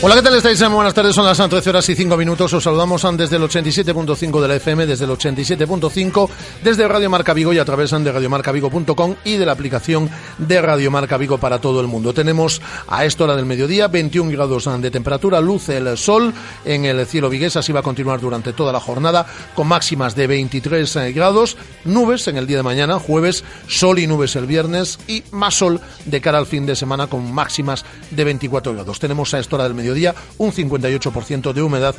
Hola, ¿qué tal estáis? Buenas tardes, son las 13 horas y 5 minutos. Os saludamos desde el 87.5 de la FM, desde el 87.5, desde Radio Marca Vigo y a través de radiomarcavigo.com y de la aplicación de Radio Marca Vigo para todo el mundo. Tenemos a esta hora del mediodía 21 grados de temperatura, luce el sol en el cielo vigués, así va a continuar durante toda la jornada con máximas de 23 eh, grados, nubes en el día de mañana, jueves, sol y nubes el viernes y más sol de cara al fin de semana con máximas de 24 grados. Tenemos a esta hora del mediodía día un 58% de humedad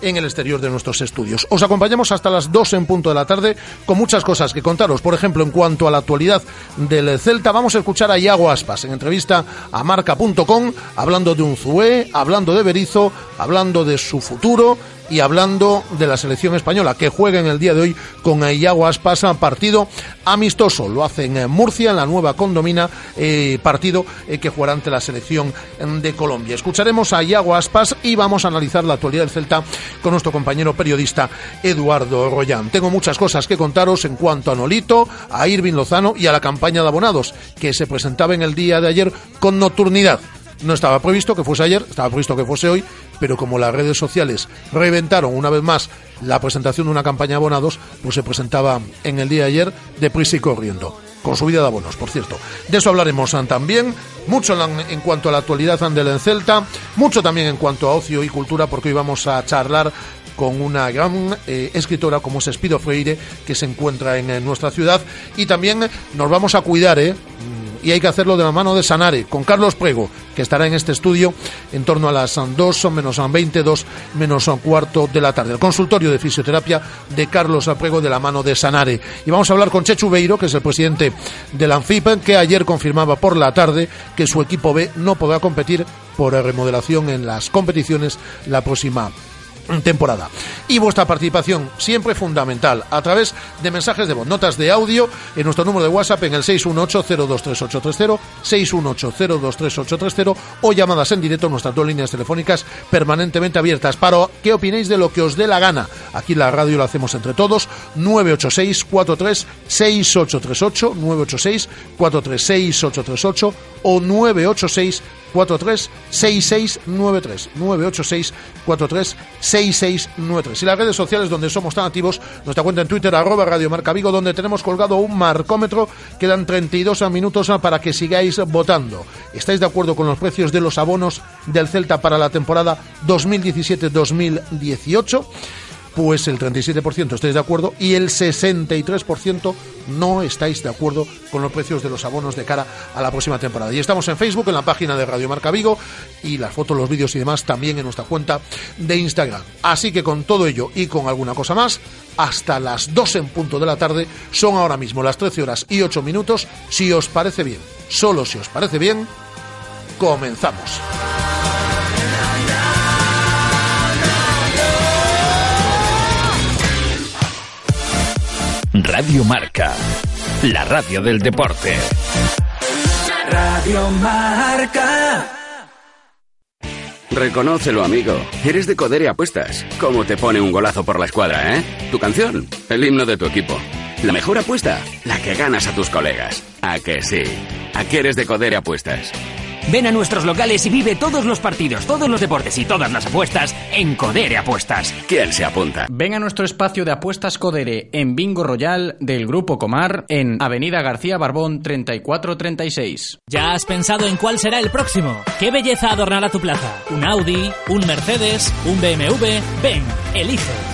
en el exterior de nuestros estudios. Os acompañamos hasta las 2 en punto de la tarde con muchas cosas que contaros. Por ejemplo, en cuanto a la actualidad del Celta, vamos a escuchar a Iago Aspas en entrevista a marca.com, hablando de un Zue, hablando de Berizo, hablando de su futuro y hablando de la selección española que juega en el día de hoy con Iago Aspas, partido amistoso. Lo hace en Murcia, en la nueva condomina, eh, partido eh, que jugará ante la selección de Colombia. Escucharemos a Iago Aspas y vamos a analizar la actualidad del Celta con nuestro compañero periodista Eduardo Royán. Tengo muchas cosas que contaros en cuanto a Nolito, a Irving Lozano y a la campaña de abonados que se presentaba en el día de ayer con nocturnidad. No estaba previsto que fuese ayer, estaba previsto que fuese hoy, pero como las redes sociales reventaron una vez más la presentación de una campaña de abonados, pues se presentaba en el día de ayer deprisa y corriendo con subida de abonos, por cierto. De eso hablaremos también, mucho en cuanto a la actualidad del Celta, mucho también en cuanto a ocio y cultura, porque hoy vamos a charlar con una gran eh, escritora como es Espido Freire, que se encuentra en, nuestra ciudad, y también nos vamos a cuidar, ¿eh? Y hay que hacerlo de la mano de Sanare, con Carlos Prego, que estará en este estudio en torno a las 2 menos 20, 2 menos cuarto de la tarde. El consultorio de fisioterapia de Carlos Prego de la mano de Sanare. Y vamos a hablar con Chechu Beiro, que es el presidente de la ANFIP, que ayer confirmaba por la tarde que su equipo B no podrá competir por remodelación en las competiciones la próxima temporada. Y vuestra participación siempre fundamental a través de mensajes de voz, notas de audio en nuestro número de WhatsApp en el 618-023830, 618-023830 o llamadas en directo en nuestras dos líneas telefónicas permanentemente abiertas para que opinéis de lo que os dé la gana. Aquí la radio lo hacemos entre todos, 986 43 6838, 986 43 6838 o 986 43 6693 986 43 6693 y las redes sociales donde somos tan activos nuestra cuenta en Twitter arroba Radio Marca Vigo donde tenemos colgado un marcómetro quedan 32 minutos para que sigáis votando ¿estáis de acuerdo con los precios de los abonos del Celta para la temporada 2017-2018? Pues el 37% estáis de acuerdo y el 63% no estáis de acuerdo con los precios de los abonos de cara a la próxima temporada. Y estamos en Facebook, en la página de Radio Marca Vigo y las fotos, los vídeos y demás también en nuestra cuenta de Instagram. Así que con todo ello y con alguna cosa más, hasta las 2 en punto de la tarde, son ahora mismo las 13 horas y 8 minutos. Si os parece bien, solo si os parece bien, comenzamos. Radio Marca, la radio del deporte. Radio Marca. Reconócelo, amigo. Eres de Codere Apuestas. ¿Cómo te pone un golazo por la escuadra, eh? Tu canción, el himno de tu equipo. La mejor apuesta, la que ganas a tus colegas. ¿A que sí? ¿A qué eres de Codere Apuestas? Ven a nuestros locales y vive todos los partidos, todos los deportes y todas las apuestas en Codere Apuestas. ¿Quién se apunta? Ven a nuestro espacio de apuestas Codere en Bingo Royal del Grupo Comar en Avenida García Barbón 3436. ¿Ya has pensado en cuál será el próximo? ¿Qué belleza adornará tu plaza? ¿Un Audi? ¿Un Mercedes? ¿Un BMW? Ven, elige.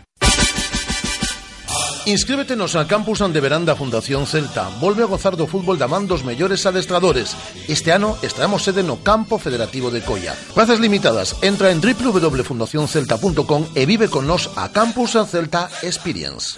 Inscríbete nos al campus de veranda Fundación Celta. Volve a gozar do fútbol da man dos adestradores. Este ano estaremos sede no Campo Federativo de Coia. Plazas limitadas. Entra en www.fundacioncelta.com e vive con nos a Campus Celta Experience.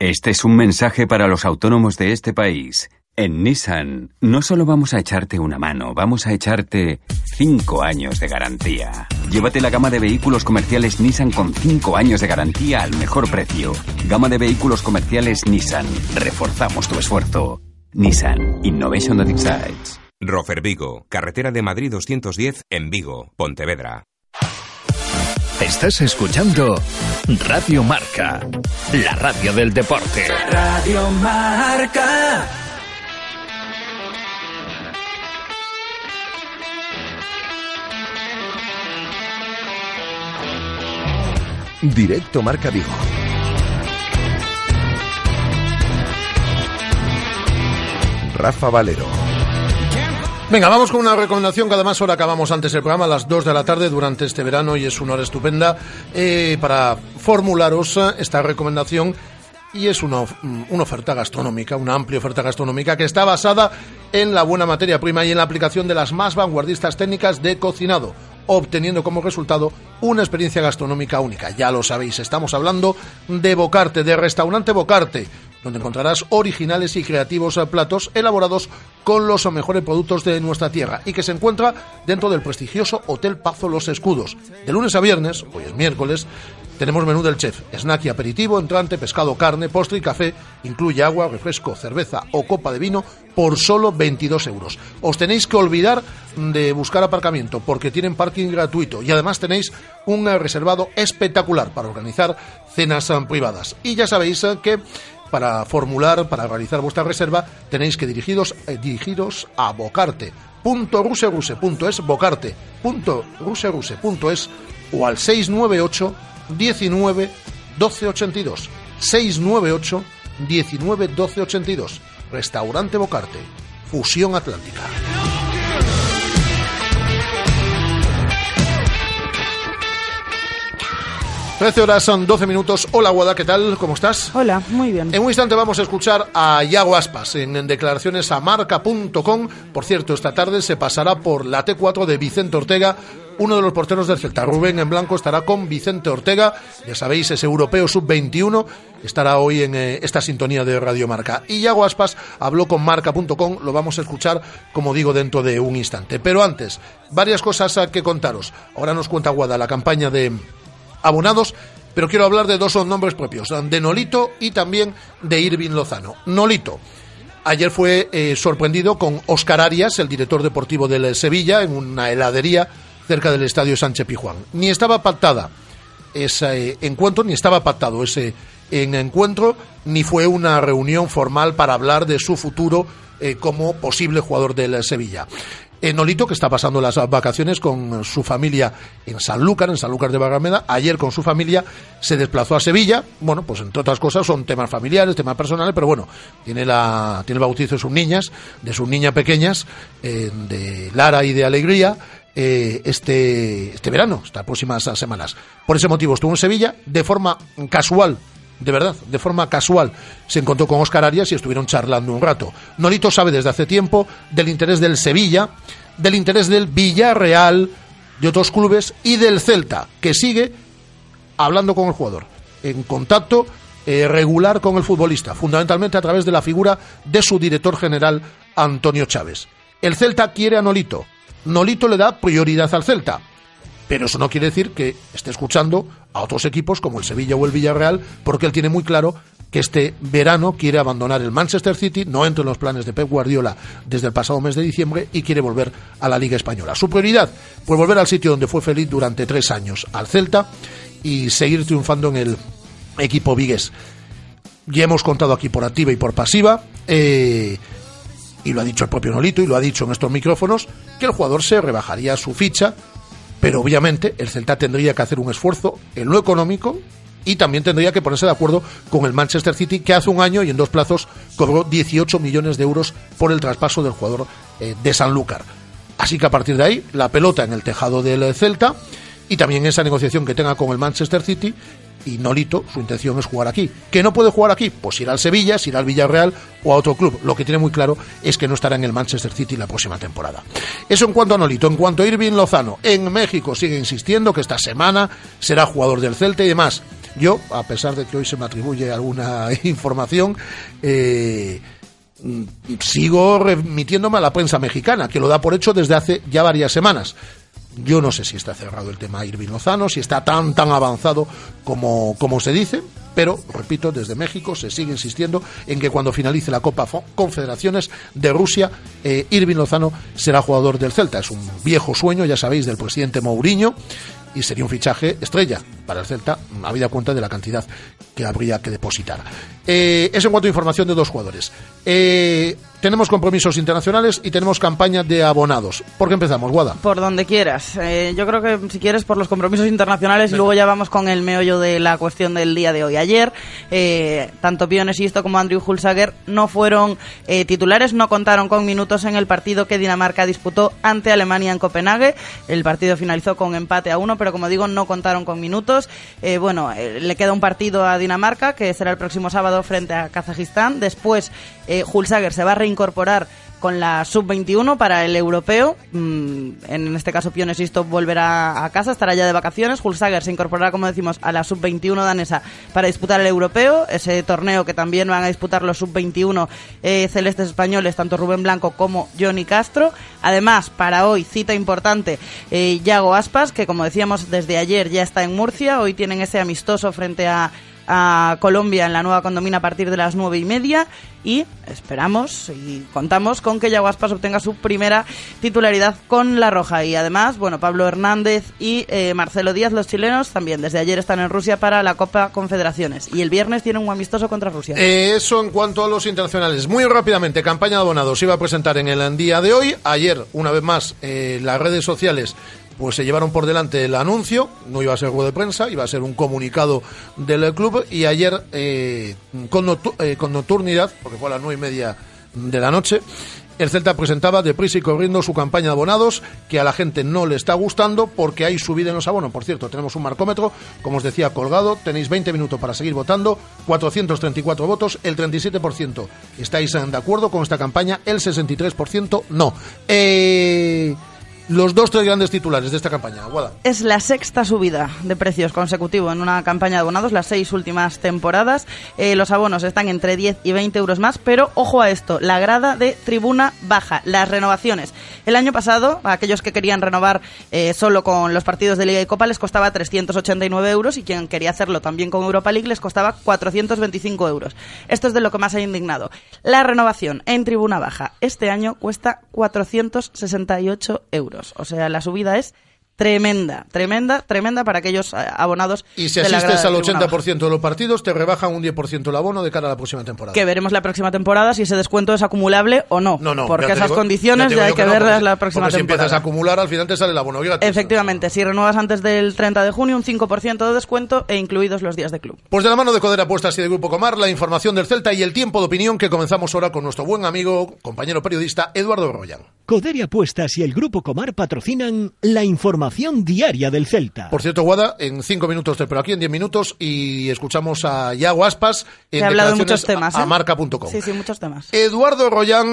Este es un mensaje para los autónomos de este país. En Nissan no solo vamos a echarte una mano, vamos a echarte 5 años de garantía. Llévate la gama de vehículos comerciales Nissan con 5 años de garantía al mejor precio. Gama de vehículos comerciales Nissan. Reforzamos tu esfuerzo. Nissan Innovation that excites. Rofer Vigo, carretera de Madrid 210 en Vigo, Pontevedra. Estás escuchando Radio Marca, la radio del deporte. Radio Marca. Directo Marca Vigo. Rafa Valero. Venga, vamos con una recomendación que además ahora acabamos antes del programa a las 2 de la tarde durante este verano y es una hora estupenda eh, para formularos esta recomendación y es una, una, oferta gastronómica, una amplia oferta gastronómica que está basada en la buena materia prima y en la aplicación de las más vanguardistas técnicas de cocinado, obteniendo como resultado una experiencia gastronómica única. Ya lo sabéis, estamos hablando de Bocarte, de Restaurante Bocarte donde encontrarás originales y creativos platos elaborados con los mejores productos de nuestra tierra y que se encuentra dentro del prestigioso Hotel Pazo Los Escudos. De lunes a viernes, hoy es miércoles, tenemos menú del chef, snack y aperitivo, entrante, pescado, carne, postre y café, incluye agua, refresco, cerveza o copa de vino por solo 22 euros. Os tenéis que olvidar de buscar aparcamiento porque tienen parking gratuito y además tenéis un reservado espectacular para organizar cenas privadas. Y ya sabéis que para formular, para realizar vuestra reserva, tenéis que dirigiros, eh, dirigiros a bocarte.ruseruse.es, bocarte.ruseruse.es o al 698 19 12 82. 698 19 12 82. Restaurante Bocarte. Fusión Atlántica. 13 horas son 12 minutos. Hola, Guada, ¿qué tal? ¿Cómo estás? Hola, muy bien. En un instante vamos a escuchar a Iago Aspas en, en declaraciones a marca.com. Por cierto, esta tarde se pasará por la T4 de Vicente Ortega, uno de los porteros del Celta. Rubén en blanco estará con Vicente Ortega, ya sabéis, es europeo sub-21, estará hoy en eh, esta sintonía de Radio Marca. Y Iago Aspas habló con marca.com, lo vamos a escuchar, como digo, dentro de un instante. Pero antes, varias cosas a que contaros. Ahora nos cuenta Guada la campaña de abonados, pero quiero hablar de dos nombres propios, de Nolito y también de Irving Lozano. Nolito. Ayer fue eh, sorprendido con Oscar Arias, el director deportivo del Sevilla, en una heladería cerca del estadio Sánchez Pijuán. Ni estaba pactada ese encuentro, ni estaba pactado ese encuentro, ni fue una reunión formal para hablar de su futuro eh, como posible jugador del Sevilla. Nolito, que está pasando las vacaciones con su familia en Sanlúcar, en Sanlúcar de Barrameda. Ayer con su familia se desplazó a Sevilla. Bueno, pues entre otras cosas son temas familiares, temas personales, pero bueno, tiene, la, tiene el bautizo de sus niñas, de sus niñas pequeñas, eh, de Lara y de Alegría. Eh, este, este verano, estas próximas semanas. Por ese motivo estuvo en Sevilla, de forma casual de verdad, de forma casual, se encontró con Oscar Arias y estuvieron charlando un rato. Nolito sabe desde hace tiempo del interés del Sevilla, del interés del Villarreal, de otros clubes y del Celta, que sigue hablando con el jugador, en contacto eh, regular con el futbolista, fundamentalmente a través de la figura de su director general, Antonio Chávez. El Celta quiere a Nolito. Nolito le da prioridad al Celta. Pero eso no quiere decir que esté escuchando a otros equipos como el Sevilla o el Villarreal, porque él tiene muy claro que este verano quiere abandonar el Manchester City, no entra en los planes de Pep Guardiola desde el pasado mes de diciembre y quiere volver a la Liga Española. Su prioridad, pues volver al sitio donde fue feliz durante tres años, al Celta, y seguir triunfando en el equipo vigués. Ya hemos contado aquí por activa y por pasiva, eh, y lo ha dicho el propio Nolito y lo ha dicho en estos micrófonos, que el jugador se rebajaría su ficha pero obviamente el Celta tendría que hacer un esfuerzo en lo económico y también tendría que ponerse de acuerdo con el Manchester City, que hace un año y en dos plazos cobró 18 millones de euros por el traspaso del jugador eh, de Sanlúcar. Así que a partir de ahí, la pelota en el tejado del Celta y también esa negociación que tenga con el Manchester City y Nolito, su intención es jugar aquí. ¿Que no puede jugar aquí? Pues ir al Sevilla, ir al Villarreal o a otro club. Lo que tiene muy claro es que no estará en el Manchester City la próxima temporada. Eso en cuanto a Nolito. En cuanto a Irving Lozano, en México sigue insistiendo que esta semana será jugador del Celta y demás. Yo, a pesar de que hoy se me atribuye alguna información, eh, sigo remitiéndome a la prensa mexicana, que lo da por hecho desde hace ya varias semanas. Yo no sé si está cerrado el tema Irving Lozano, si está tan tan avanzado como, como se dice, pero repito, desde México se sigue insistiendo en que cuando finalice la Copa Confederaciones de Rusia, eh, Irving Lozano será jugador del Celta. Es un viejo sueño, ya sabéis, del presidente Mourinho y sería un fichaje estrella para el Celta, habida cuenta de la cantidad que habría que depositar. Eh, eso en cuanto a información de dos jugadores. Eh, tenemos compromisos internacionales y tenemos campaña de abonados. ¿Por qué empezamos, Guada? Por donde quieras. Eh, yo creo que si quieres por los compromisos internacionales y luego ya vamos con el meollo de la cuestión del día de hoy. Ayer, eh, tanto Pio Sisto como Andrew Hulsager no fueron eh, titulares, no contaron con minutos en el partido que Dinamarca disputó ante Alemania en Copenhague. El partido finalizó con empate a uno, pero como digo, no contaron con minutos. Bueno, le queda un partido a Dinamarca, que será el próximo sábado frente a Kazajistán. Después, Hulsager se va a incorporar con la sub-21 para el europeo. Mm, en este caso, Pionesisto volverá a casa, estará ya de vacaciones. Hulsager se incorporará, como decimos, a la sub-21 danesa para disputar el europeo, ese torneo que también van a disputar los sub-21 eh, celestes españoles, tanto Rubén Blanco como Johnny Castro. Además, para hoy, cita importante, eh, Yago Aspas, que como decíamos desde ayer ya está en Murcia. Hoy tienen ese amistoso frente a a Colombia en la nueva condomina a partir de las nueve y media y esperamos y contamos con que Yaguaspas obtenga su primera titularidad con la Roja y además, bueno, Pablo Hernández y eh, Marcelo Díaz, los chilenos, también desde ayer están en Rusia para la Copa Confederaciones y el viernes tienen un amistoso contra Rusia. Eh, eso en cuanto a los internacionales. Muy rápidamente, campaña de abonados iba a presentar en el día de hoy. Ayer, una vez más, eh, las redes sociales pues se llevaron por delante el anuncio, no iba a ser rueda de prensa, iba a ser un comunicado del club y ayer eh, con, eh, con nocturnidad, porque fue a las nueve y media de la noche, el Celta presentaba deprisa y corriendo su campaña de abonados, que a la gente no le está gustando porque hay subida en los abonos. Por cierto, tenemos un marcómetro, como os decía, colgado. Tenéis 20 minutos para seguir votando. 434 votos, el 37% estáis de acuerdo con esta campaña, el 63% no. Eh los dos tres grandes titulares de esta campaña. Guada. Es la sexta subida de precios consecutivo en una campaña de abonados, las seis últimas temporadas. Eh, los abonos están entre 10 y 20 euros más, pero ojo a esto, la grada de tribuna baja, las renovaciones. El año pasado, a aquellos que querían renovar eh, solo con los partidos de Liga y Copa les costaba 389 euros y quien quería hacerlo también con Europa League les costaba 425 euros. Esto es de lo que más ha indignado. La renovación en tribuna baja este año cuesta 468 euros. O sea, la subida es tremenda, tremenda, tremenda para aquellos eh, abonados. Y si asistes al 80% de los partidos, te rebajan un 10% el abono de cara a la próxima temporada. Que veremos la próxima temporada si ese descuento es acumulable o no. No, no. Porque esas condiciones ya, hay que, verlas la próxima temporada. si empiezas a acumular, al final te sale el abono gratis. Efectivamente, si renuevas antes del 30 de junio, un 5% de descuento e incluidos los días de club. Pues de la mano de Codera Apuestas y de Grupo Comar, la información del Celta y el tiempo de opinión que comenzamos ahora con nuestro buen amigo, compañero periodista, Eduardo Royan. Codere Apuestas y el Grupo Comar patrocinan la información información diaria del Celta. Por cierto, Guada, en cinco minutos te pero aquí en diez minutos y escuchamos a Yago Aspas en He hablado de muchos declaraciones temas, a, ¿eh? a marca.com. Sí, sí, muchos temas. Eduardo Royan,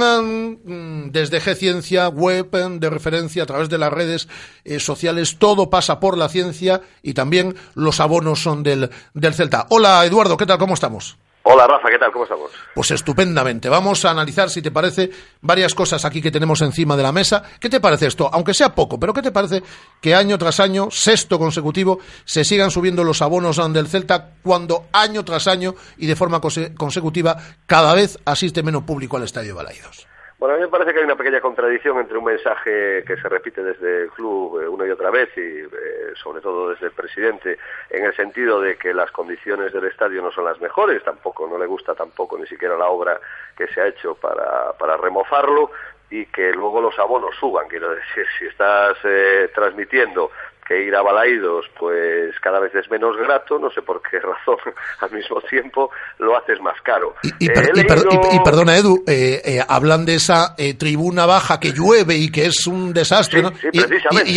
mm, desde G Ciencia, web eh, de referencia a través de las redes eh, sociales, todo pasa por la ciencia y también los abonos son del, del Celta. Hola Eduardo, ¿qué tal? ¿Cómo estamos? Hola Rafa, ¿qué tal? ¿Cómo estamos? Pues estupendamente. Vamos a analizar, si te parece, varias cosas aquí que tenemos encima de la mesa. ¿Qué te parece esto? Aunque sea poco, pero ¿qué te parece que año tras año, sexto consecutivo, se sigan subiendo los abonos del Celta cuando año tras año y de forma conse- consecutiva cada vez asiste menos público al Estadio de Balaidos? Bueno, a mí me parece que hay una pequeña contradicción entre un mensaje que se repite desde el club eh, una y otra vez y eh, sobre todo desde el presidente en el sentido de que las condiciones del estadio no son las mejores, tampoco no le gusta tampoco ni siquiera la obra que se ha hecho para, para remofarlo y que luego los abonos suban. Quiero decir, si estás eh, transmitiendo que ir a Balaidos pues cada vez es menos grato, no sé por qué razón, al mismo tiempo lo haces más caro. Y, per- y per- y- leído- y perdona, Edu, eh, eh, hablan de esa eh, tribuna baja que llueve y que es un desastre, ¿no? sí, Y-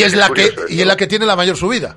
es la que y es la que tiene la mayor subida.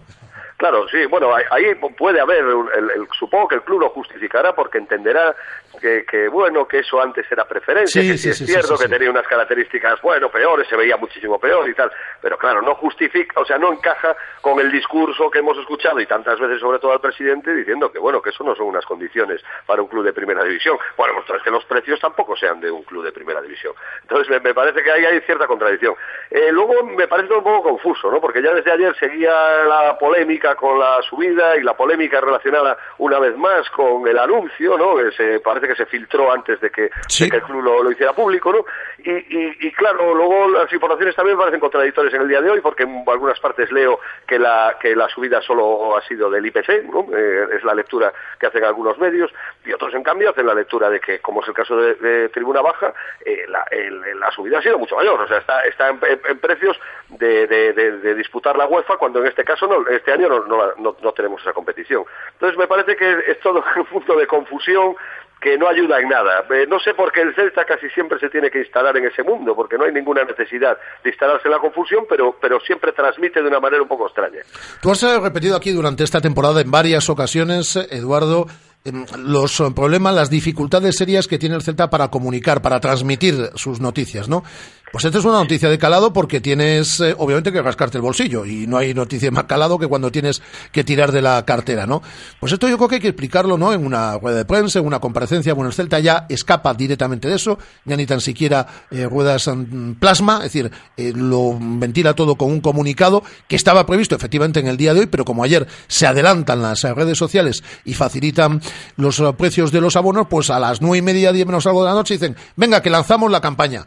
Claro, sí, bueno, ahí, puede haber, el- el- supongo que el club lo justificará porque entenderá que, que, bueno, que eso antes era preferencia, Sí, que sí, sí, es cierto que tenía unas características, bueno, peores, se veía muchísimo peor y tal, pero claro, no justifica, o sea, no encaja con el discurso que hemos escuchado y tantas veces sobre todo al presidente diciendo que, bueno, que eso no son unas condiciones para un club de primera división. Bueno, pues es que los precios tampoco sean de un club de primera división. Entonces, me, me parece que ahí hay cierta contradicción. Eh, luego, me parece un poco confuso, ¿no? Porque ya desde ayer seguía la polémica con la subida y la polémica relacionada una vez más con el anuncio, ¿no? Que se, parece que se filtró antes de que, de que el club lo, lo hiciera público, ¿no? Y, y- y claro, luego las informaciones también parecen contradictorias en el día de hoy porque en algunas partes leo que la, que la subida solo ha sido del IPC, ¿no? Eh, es la lectura que hacen algunos medios y otros en cambio hacen la lectura de que, como es el caso de, Tribuna Baja, eh, la, subida ha sido mucho mayor, o sea, está, está en, en- en precios de, de- disputar la UEFA cuando en este caso, no, este año no, no no- no tenemos esa competición. Entonces me parece que es todo un punto de confusión que no ayuda en nada. Eh, no sé por qué el Celta casi siempre se tiene que instalar en ese mundo, porque no hay ninguna necesidad de instalarse en la confusión, pero, pero siempre transmite de una manera un poco extraña. Tú has eh, repetido aquí durante esta temporada en varias ocasiones, Eduardo, los eh, problemas, las dificultades serias que tiene el Celta para comunicar, para transmitir sus noticias, ¿no? Pues esta es una noticia de calado porque tienes, eh, obviamente, que rascarte el bolsillo y no hay noticia más calado que cuando tienes que tirar de la cartera, ¿no? Pues esto yo creo que hay que explicarlo, ¿no? En una rueda de prensa, en una comparecencia. Bueno, el Celta ya escapa directamente de eso, ya ni tan siquiera eh, ruedas mm, plasma, es decir, eh, lo ventila todo con un comunicado que estaba previsto efectivamente en el día de hoy, pero como ayer se adelantan las eh, redes sociales y facilitan los eh, precios de los abonos, pues a las nueve y media, diez menos algo de la noche dicen, venga, que lanzamos la campaña.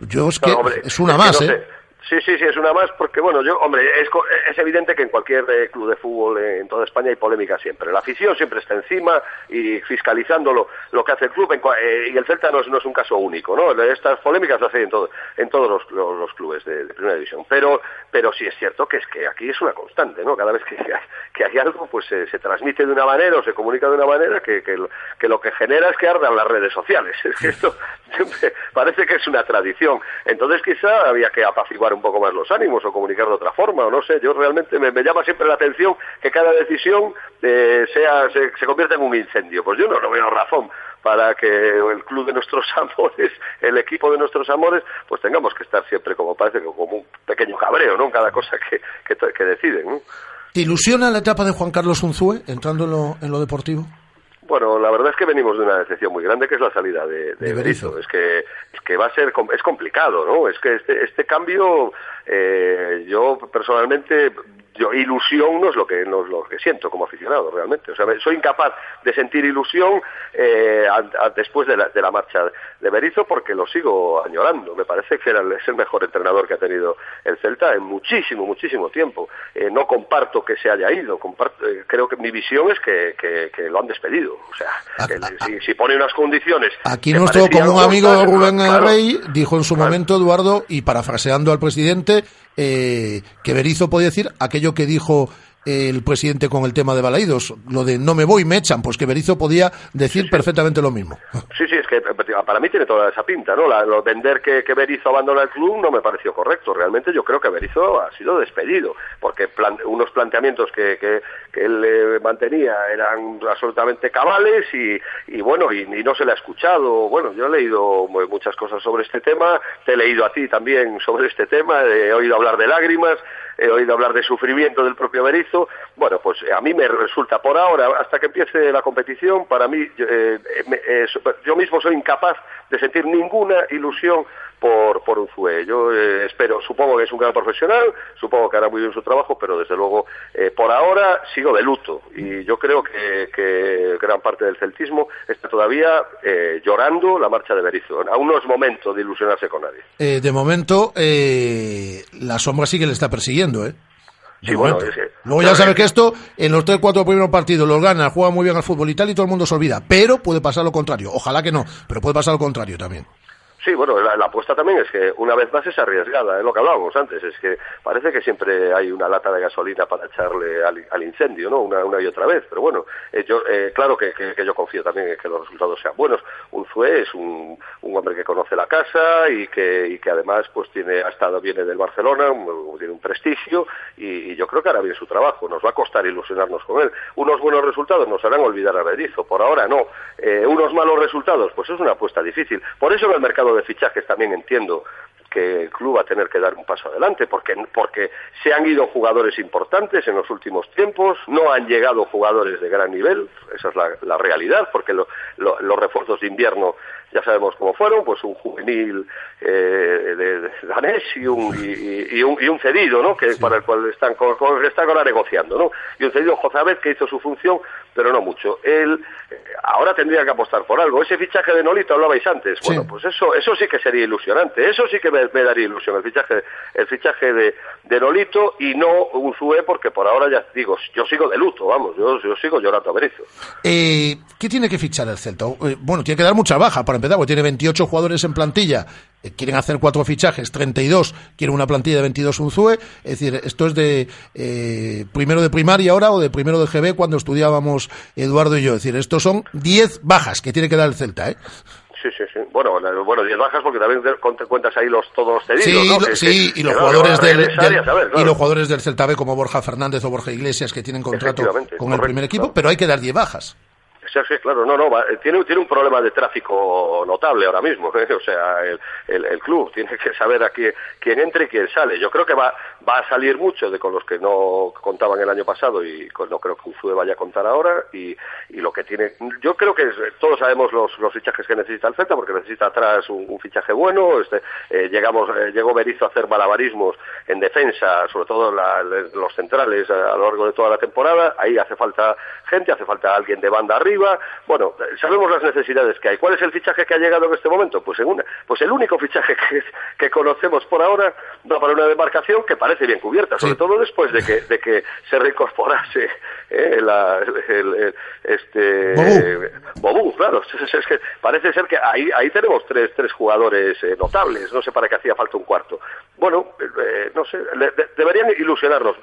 Yo es que hombre, es una es más, no ¿eh? sé. Sí, sí, sí, es una más porque, bueno, yo, hombre, es, evidente que en cualquier eh, club de fútbol eh, en toda España hay polémica siempre. La afición siempre está encima y fiscalizando lo, lo que hace el club eh, y el Celta no es, un caso único, ¿no? Estas polémicas las hay en, todo, en todos los, clubes de, primera división. Pero, pero sí es cierto que es que aquí es una constante, ¿no? Cada vez que hay, que hay algo, pues se transmite de una manera o se comunica de una manera que, que, que lo que genera es que ardan las redes sociales. Es que esto siempre parece que es una tradición. Entonces quizá había que apaciguar un poco más los ánimos o comunicar de otra forma, o no sé. Yo realmente me, me llama siempre la atención que cada decisión eh, sea se, convierta en un incendio. Pues yo no, no veo razón para que el club de nuestros amores, el equipo de nuestros amores, pues tengamos que estar siempre como parece como un pequeño cabreo, ¿no? En cada cosa que, que, deciden. ¿Te ilusiona la etapa de Juan Carlos Unzúe entrando en lo, en lo deportivo? Bueno, la verdad es que venimos de una decepción muy grande que es la salida de, de De Berizzo. Es que es que va a ser es complicado, ¿no? Es que este, este cambio eh, yo personalmente yo ilusión no es lo que no es lo que siento como aficionado realmente. O sea, soy incapaz de sentir ilusión eh, a- a- después de la, de la marcha de Berizzo porque lo sigo añorando. Me parece que es el mejor entrenador que ha tenido el Celta en muchísimo muchísimo tiempo. Eh, no comparto que se haya ido. Comparto, eh, creo que mi visión es que, que- que lo han despedido. O sea, que le- si, si pone unas condiciones Aquí que nuestro común amigo Rubén claro, Rey dijo en su momento, Eduardo, y parafraseando al presidente, eh, que Berizzo podía decir aquello que dijo el presidente con el tema de Balaídos, lo de no me voy, me echan, pues que Berizzo podía decir perfectamente lo mismo. Sí, sí, es que para mí tiene toda esa pinta, ¿no? La, lo vender que, que Berizzo abandona el club no me pareció correcto. Realmente yo creo que Berizzo ha sido despedido, porque unos planteamientos que, que, él eh, mantenía eran absolutamente cabales y, y bueno, y, no se le ha escuchado. Bueno, yo he leído muchas cosas sobre este tema, te he leído a ti también sobre este tema, he oído hablar de lágrimas, he oído hablar de sufrimiento del propio Bueno, pues a mí me resulta por ahora, hasta que empiece la competición, para mí, eh, eh, yo mismo soy incapaz de sentir ninguna ilusión por, por Unzué. Yo eh, espero, supongo que es un gran profesional, supongo que hará muy bien su trabajo, pero desde luego por ahora sigo de luto y yo creo que, que gran parte del celtismo está todavía llorando la marcha de Berizzo. Aún no es momento de ilusionarse con nadie. de momento, la sombra sí que le está persiguiendo ¿eh? Luego ya sabes que esto, en los tres cuatro primeros partidos los gana, juega muy bien al fútbol y tal, y todo el mundo se olvida. Pero puede pasar lo contrario. Ojalá que no, pero puede pasar lo contrario también. Sí, bueno, la, apuesta también es que una vez más es arriesgada, es lo que hablábamos antes, es que parece que siempre hay una lata de gasolina para echarle al, incendio, ¿no? Una, una, y otra vez, pero bueno, eh, yo, eh, claro que, yo confío también en que los resultados sean buenos. Unzué es un, un hombre que conoce la casa y que, y que además pues tiene, ha estado, viene del Barcelona, tiene un prestigio y, yo creo que hará bien su trabajo, nos va a costar ilusionarnos con él. Unos buenos resultados nos harán olvidar a Berizzo, por ahora no. Eh, unos malos resultados, pues es una apuesta difícil. Por eso en el mercado de fichajes también entiendo que el club va a tener que dar un paso adelante porque porque se han ido jugadores importantes en los últimos tiempos no han llegado jugadores de gran nivel esa es la, realidad porque los refuerzos de invierno ya sabemos cómo fueron, pues un juvenil eh, de, danés y un, y, un, y un cedido, ¿no? Que para el cual están, con, están ahora negociando, ¿no? Y un cedido Jozabet que hizo su función, pero no mucho. Él eh, ahora tendría que apostar por algo. Ese fichaje de Nolito hablabais antes. Bueno, pues eso, eso sí que sería ilusionante. Eso sí que me, daría ilusión el fichaje, el fichaje de, de Nolito y no un Zue porque por ahora ya digo, yo sigo de luto, vamos, yo, yo sigo llorando a Berizzo. Eh, ¿Qué tiene que fichar el Celta? Eh, bueno, tiene que dar mucha baja para tiene 28 jugadores en plantilla, eh, quieren hacer cuatro fichajes, 32, quieren una plantilla de 22 Unzue, es decir, esto es de eh, primero de primaria ahora o de primero de GB cuando estudiábamos Eduardo y yo, es decir, estos son 10 bajas que tiene que dar el Celta, ¿eh? Sí, sí, sí. Bueno, bueno, 10 bajas porque también cuentas ahí los todos los cedidos, sí, Sí, y los jugadores del, y los jugadores del Celta B como Borja Fernández o Borja Iglesias que tienen contrato con el primer equipo, pero hay que dar 10 bajas. Claro, no, no, tiene, tiene un problema de tráfico notable ahora mismo, ¿eh? o sea, el, el, club tiene que saber a quién, entra y quién sale. Yo creo que va, va a salir mucho de con los que no contaban el año pasado y no creo que Uzue vaya a contar ahora y, y lo que tiene, yo creo que todos sabemos los, los fichajes que necesita el Celta porque necesita atrás un, fichaje bueno, este, eh, llegamos, eh, llegó Berizzo a hacer malabarismos en defensa, sobre todo los centrales a, lo largo de toda la temporada, ahí hace falta gente, hace falta alguien de banda arriba, bueno, sabemos las necesidades que hay. ¿Cuál es el fichaje que ha llegado en este momento? Pues, en una, pues el único fichaje que, que conocemos por ahora va para una demarcación que parece bien cubierta, sobre todo después de que, de que se reincorporase eh, el, este Bobú, claro. Es, que parece ser que ahí, ahí tenemos tres, tres jugadores eh, notables. No sé para qué hacía falta un cuarto. Bueno, eh, no sé, deberían ilusionarnos.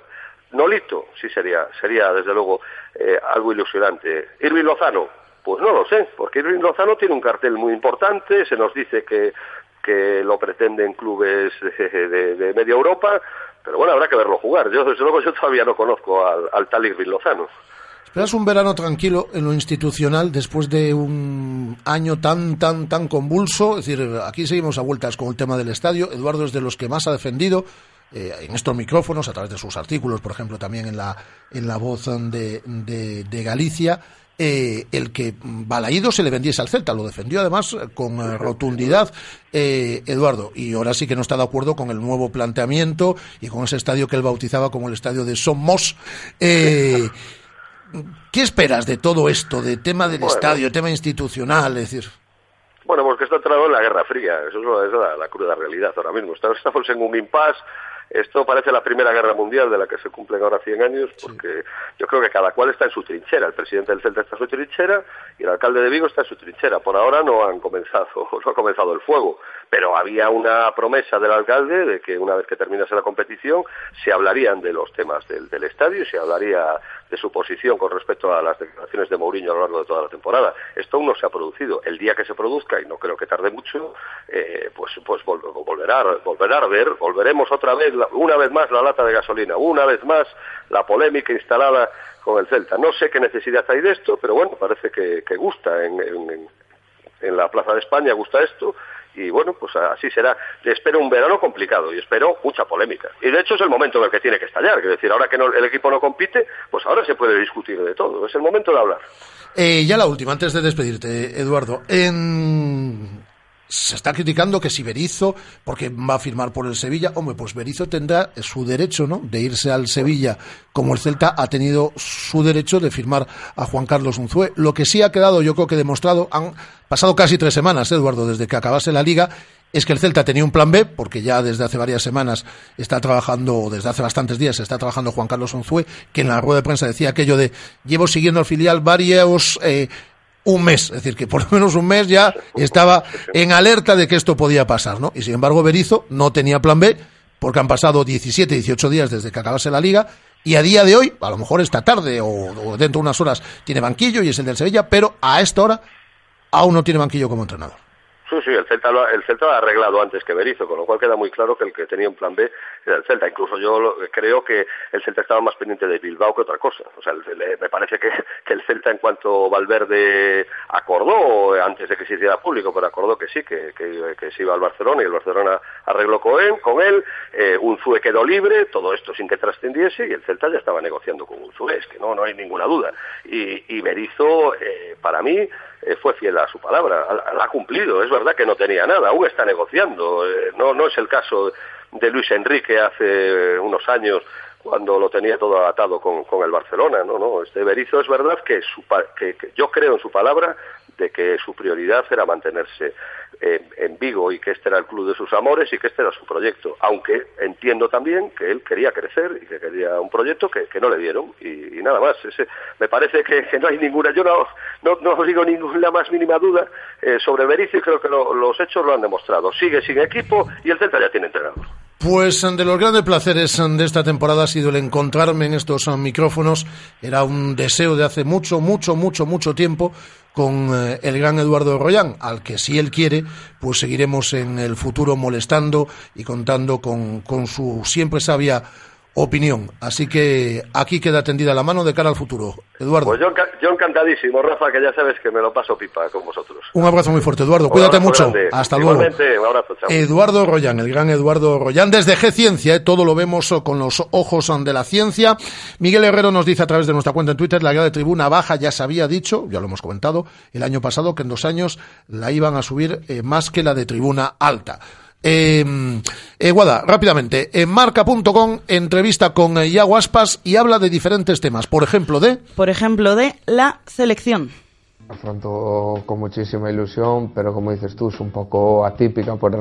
Nolito, sí sería, sería desde luego eh, algo ilusionante. Irving Lozano, pues no lo sé, porque Irving Lozano tiene un cartel muy importante, se nos dice que, que lo pretenden clubes de, media Europa, pero bueno, habrá que verlo jugar. Yo, desde luego, yo todavía no conozco al, al tal Irving Lozano. ¿Esperas un verano tranquilo en lo institucional después de un año tan, tan, tan convulso? Es decir, aquí seguimos a vueltas con el tema del estadio. Eduardo es de los que más ha defendido eh, en estos micrófonos, a través de sus artículos, por ejemplo, también en la, en la voz de, de, Galicia, eh, el que Balaído se le vendiese al Celta. Lo defendió además con eh, rotundidad Eduardo. Y ahora sí que no está de acuerdo con el nuevo planteamiento y con ese estadio que él bautizaba como el estadio de Somos. ¿Qué esperas de todo esto, de tema del estadio, tema institucional? Es decir. Bueno, porque está entrado en la Guerra Fría, eso es, la, la, cruda realidad ahora mismo. Estamos en un impasse esto parece la Primera Guerra Mundial de la que se cumplen ahora 100 años, porque yo creo que cada cual está en su trinchera. El presidente del Celta está en su trinchera y el alcalde de Vigo está en su trinchera. Por ahora no han comenzado, no ha comenzado el fuego, pero había una promesa del alcalde de que una vez que terminase la competición se hablarían de los temas del, del estadio y se hablaría de su posición con respecto a las declaraciones de Mourinho a lo largo de toda la temporada. Esto aún no se ha producido. El día que se produzca, y no creo que tarde mucho, eh, pues, pues vol volverá, volverá a ver, volveremos otra vez, una vez más la lata de gasolina, una vez más la polémica instalada con el Celta. No sé qué necesidad hay de esto, pero bueno, parece que, que gusta en, en la Plaza de España, gusta esto, y bueno, pues así será. Espero un verano complicado y espero mucha polémica. Y de hecho es el momento en el que tiene que estallar. Es decir, ahora que no, el equipo no compite, pues ahora se puede discutir de todo. Es el momento de hablar. Eh, ya la última, antes de despedirte, Eduardo. En se está criticando que si Berizo, porque va a firmar por el Sevilla, hombre, pues Berizo tendrá su derecho, ¿no?, de irse al Sevilla, como el Celta ha tenido su derecho de firmar a Juan Carlos Unzué. Lo que sí ha quedado, yo creo que demostrado, han pasado casi tres semanas, Eduardo, desde que acabase la liga, es que el Celta tenía un plan B, porque ya desde hace varias semanas está trabajando, desde hace bastantes días está trabajando Juan Carlos Unzué, que en la rueda de prensa decía aquello de llevo siguiendo al filial varios eh, un mes, es decir, que por lo menos un mes ya estaba en alerta de que esto podía pasar, ¿no? Y sin embargo, Berizo no tenía plan B, porque han pasado 17, 18 días desde que acabase la liga, y a día de hoy, a lo mejor esta tarde o, o dentro de unas horas, tiene banquillo y es el del Sevilla, pero a esta hora aún no tiene banquillo como entrenador. Sí, sí, el Celta, lo, el Celta lo ha arreglado antes que Berizzo, con lo cual queda muy claro que el que tenía un plan B era el Celta. Incluso yo lo, creo que el Celta estaba más pendiente de Bilbao que otra cosa. O sea, el, me parece que, que, el Celta, en cuanto Valverde acordó, antes de que se hiciera público, pero acordó que sí, que, que, que se iba al Barcelona y el Barcelona arregló con él, con él eh, Unzue quedó libre, todo esto sin que trascendiese y el Celta ya estaba negociando con Unzue, es que no, no hay ninguna duda. Y, y Berizzo, eh, para mí, eh, fue fiel a su palabra, la ha cumplido. Es verdad que no tenía nada, aún está negociando. Eh, no, no es el caso de Luis Enrique hace unos años cuando lo tenía todo atado con, con el Barcelona. No, no, este Berizzo es verdad que, su, que, que yo creo en su palabra de que su prioridad era mantenerse en, en, Vigo y que este era el club de sus amores y que este era su proyecto. Aunque entiendo también que él quería crecer y que quería un proyecto que, que no le dieron y, nada más. Ese, me parece que, que, no hay ninguna, yo no, no, no digo ninguna más mínima duda eh, sobre Berizzo y creo que lo, los hechos lo han demostrado. Sigue sin equipo y el Celta ya tiene entrenador. Pues de los grandes placeres de esta temporada ha sido el encontrarme en estos micrófonos. Era un deseo de hace mucho, mucho, mucho, mucho tiempo con eh, el gran Eduardo Royán, al que si él quiere, pues seguiremos en el futuro molestando y contando con, con su siempre sabia opinión. Así que aquí queda tendida la mano de cara al futuro. Eduardo. Pues yo, yo, encantadísimo, Rafa, que ya sabes que me lo paso pipa con vosotros. Un abrazo muy fuerte, Eduardo. Cuídate mucho. Grande. Hasta Igualmente, luego. Un abrazo, chao. Eduardo Royán, el gran Eduardo Royán, desde G Ciencia, ¿eh? todo lo vemos con los ojos de la ciencia. Miguel Herrero nos dice a través de nuestra cuenta en Twitter, la guía de tribuna baja ya se había dicho, ya lo hemos comentado, el año pasado, que en dos años la iban a subir eh, más que la de tribuna alta. Eh, eh, Guada, rápidamente, en marca.com entrevista con eh, Iago Aspas y habla de diferentes temas, por ejemplo de... Por ejemplo de la selección. Afronto con muchísima ilusión, pero como dices tú, es un poco atípica por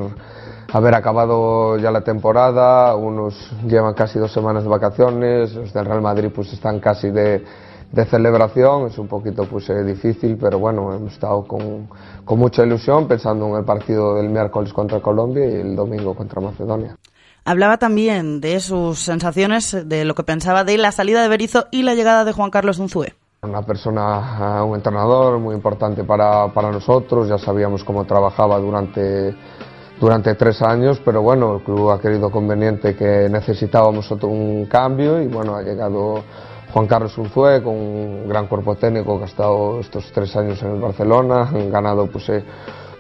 haber acabado ya la temporada, unos llevan casi dos semanas de vacaciones, los del Real Madrid pues están casi de de celebración, es un poquito pues eh, difícil, pero bueno, hemos estado con, con, mucha ilusión pensando en el partido del miércoles contra Colombia y el domingo contra Macedonia. Hablaba también de sus sensaciones, de lo que pensaba de la salida de Berizzo y la llegada de Juan Carlos Unzué. Una persona, un entrenador muy importante para, para nosotros, ya sabíamos cómo trabajaba durante durante tres años, pero bueno, el club ha querido conveniente que necesitábamos otro, un cambio y bueno, ha llegado Juan Carlos Unzué, con un gran cuerpo técnico que ha estado estos tres años en el Barcelona, han ganado pues, eh,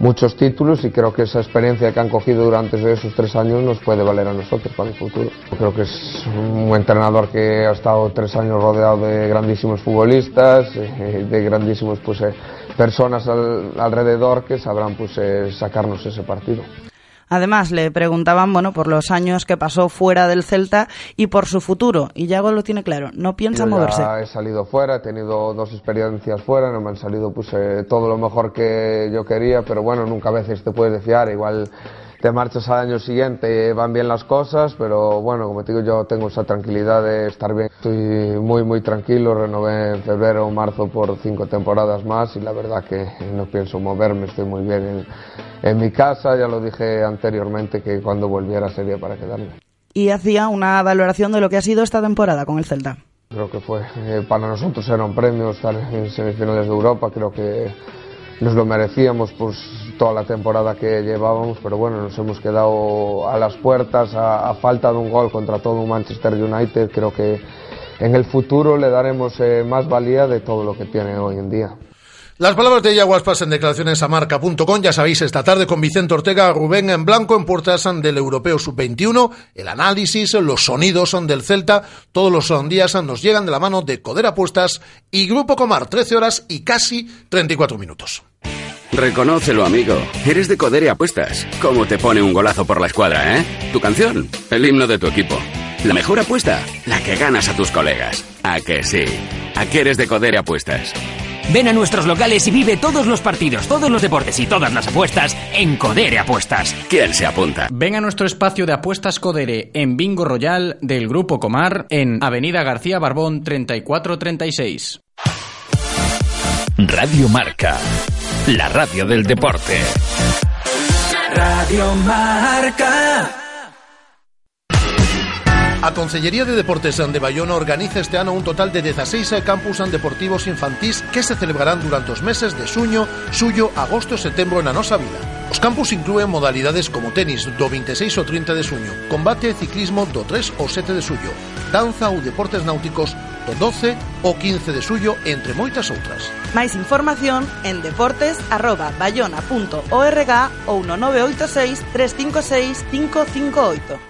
muchos títulos y creo que esa experiencia que han cogido durante esos tres años nos puede valer a nosotros para el futuro. Creo que es un entrenador que ha estado tres años rodeado de grandísimos futbolistas, eh, de grandísimos pues, eh, personas al, alrededor que sabrán pues, sacarnos ese partido. Además, le preguntaban, bueno, por los años que pasó fuera del Celta y por su futuro. Y Yago lo tiene claro, no piensa Yo moverse. He salido fuera, he tenido dos experiencias fuera, no me han salido pues, eh, todo lo mejor que yo quería, pero bueno, nunca a veces te puedes fiar. Igual te marchas al año siguiente van bien las cosas, pero bueno, como te digo, yo tengo esa tranquilidad de estar bien. Estoy muy, muy tranquilo, renové en febrero o marzo por cinco temporadas más y la verdad que no pienso moverme, estoy muy bien en, en mi casa, ya lo dije anteriormente que cuando volviera sería para quedarme. Y hacía una valoración de lo que ha sido esta temporada con el Celta. Creo que fue, eh, para nosotros era un premio estar en semifinales de Europa, creo que nos lo merecíamos pues toda la temporada que llevábamos, pero bueno, nos hemos quedado a las puertas a, falta de un gol contra todo Manchester United, creo que en el futuro le daremos eh, más valía de todo lo que tiene hoy en día. Las palabras de Yaguas pasan declaraciones a marca.com. Ya sabéis, esta tarde con Vicente Ortega, Rubén en blanco en puertas del Europeo Sub-21. El análisis, los sonidos son del Celta. Todos los días nos llegan de la mano de Coder Apuestas y Grupo Comar. 13 horas y casi 34 minutos. Reconócelo, amigo. Eres de Coder y Apuestas. ¿Cómo te pone un golazo por la escuadra, eh? Tu canción, el himno de tu equipo. La mejor apuesta, la que ganas a tus colegas. ¿A que sí? ¿A que eres de Coder y Apuestas? Ven a nuestros locales y vive todos los partidos, todos los deportes y todas las apuestas en Codere Apuestas. ¿Quién se apunta? Ven a nuestro espacio de apuestas Codere en Bingo Royal del Grupo Comar en Avenida García Barbón 3436. Radio Marca, la radio del deporte. Radio Marca. A Consellería de Deportes de Bayona organiza este ano un total de 16 campus deportivos infantís que se celebrarán durante os meses de suño, suyo, agosto e setembro na nosa vila. Os campus incluen modalidades como tenis do 26 ao 30 de suño, combate e ciclismo do 3 ao 7 de suyo, danza ou deportes náuticos do 12 ao 15 de suyo, entre moitas outras. Máis información en deportes@bayona.org ou no 986 356 558.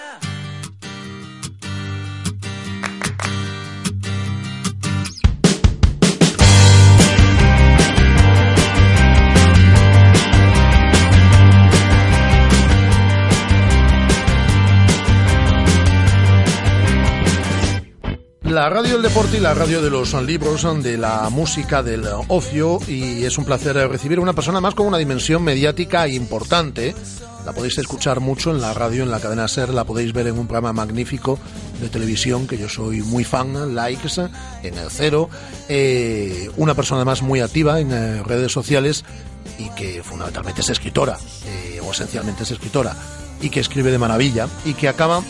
La radio del deporte y la radio de los libros, de la música, del ocio y es un placer recibir una persona más con una dimensión mediática importante. La podéis escuchar mucho en la radio, en la cadena SER, la podéis ver en un programa magnífico de televisión que yo soy muy fan, Likes, en el Cero. Eh, una persona además muy activa en eh, redes sociales y que fundamentalmente es escritora, eh, o esencialmente es escritora, y que escribe de maravilla y que acaba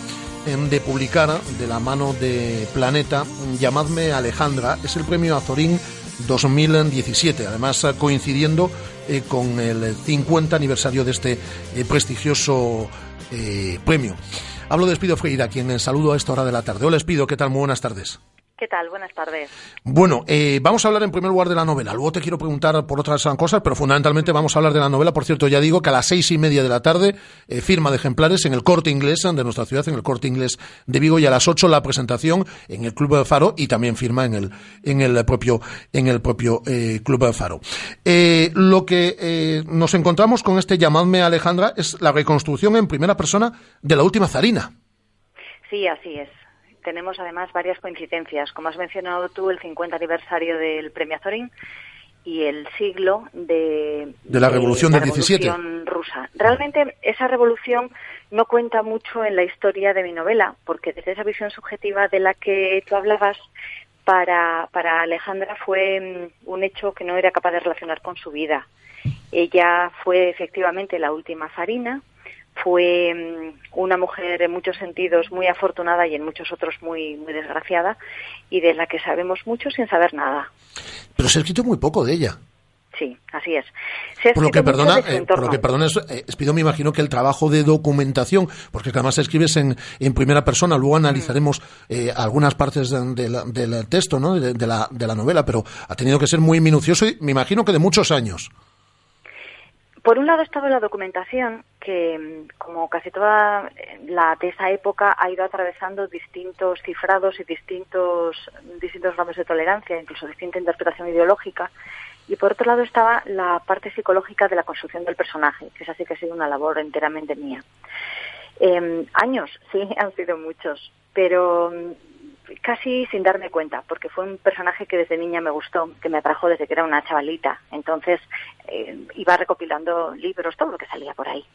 de publicar de la mano de Planeta Llamadme Alejandra. Es el premio Azorín 2017, además coincidiendo eh, con el 50 aniversario de este eh, prestigioso eh, premio. Hablo de Espido Freira, quien saludo a esta hora de la tarde. Hola Espido, ¿qué tal? Muy buenas tardes. ¿Qué tal? Buenas tardes. Bueno, eh, vamos a hablar en primer lugar de la novela. Luego te quiero preguntar por otras cosas, pero fundamentalmente vamos a hablar de la novela. Por cierto, ya digo que a las seis y media de la tarde, eh, firma de ejemplares en el corte inglés de nuestra ciudad, en el corte inglés de Vigo, y a las ocho la presentación en el Club de Faro y también firma en el, en el propio, en el propio eh, Club de Faro. Eh, lo que eh, nos encontramos con este llamadme Alejandra es la reconstrucción en primera persona de la última zarina. Sí, así es tenemos además varias coincidencias. Como has mencionado tú, el 50 aniversario del Premio Azorín y el siglo de, de la Revolución de del la 17. Revolución rusa. Realmente esa revolución no cuenta mucho en la historia de mi novela, porque desde esa visión subjetiva de la que tú hablabas, para, para Alejandra fue mm, un hecho que no era capaz de relacionar con su vida. Ella fue efectivamente la última zarina, fue mm, una mujer en muchos sentidos muy afortunada y en muchos otros muy, muy desgraciada y de la que sabemos mucho sin saber nada. Pero se ha escrito muy poco de ella. Sí, así es. Se ha Por lo que perdona, eh, por lo que perdona, eh, me imagino que el trabajo de documentación, porque además escribes en, en primera persona, luego analizaremos eh, algunas partes de- de la- del texto, ¿no? De, de la, de la novela, pero ha tenido que ser muy minucioso y me imagino que de muchos años. Por un lado ha estado la documentación, que mm, como casi toda eh, la de esa época ha ido atravesando distintos cifrados y distintos, distintos grados de tolerancia, incluso distinta interpretación ideológica. Y por otro lado estaba la parte psicológica de la construcción del personaje, que esa sí que ha sido una labor enteramente mía. Eh, años, sí, han sido muchos, pero mm, casi sin darme cuenta, porque fue un personaje que desde niña me gustó, que me atrajo desde que era una chavalita. Entonces eh, iba recopilando libros, todo lo que salía por ahí.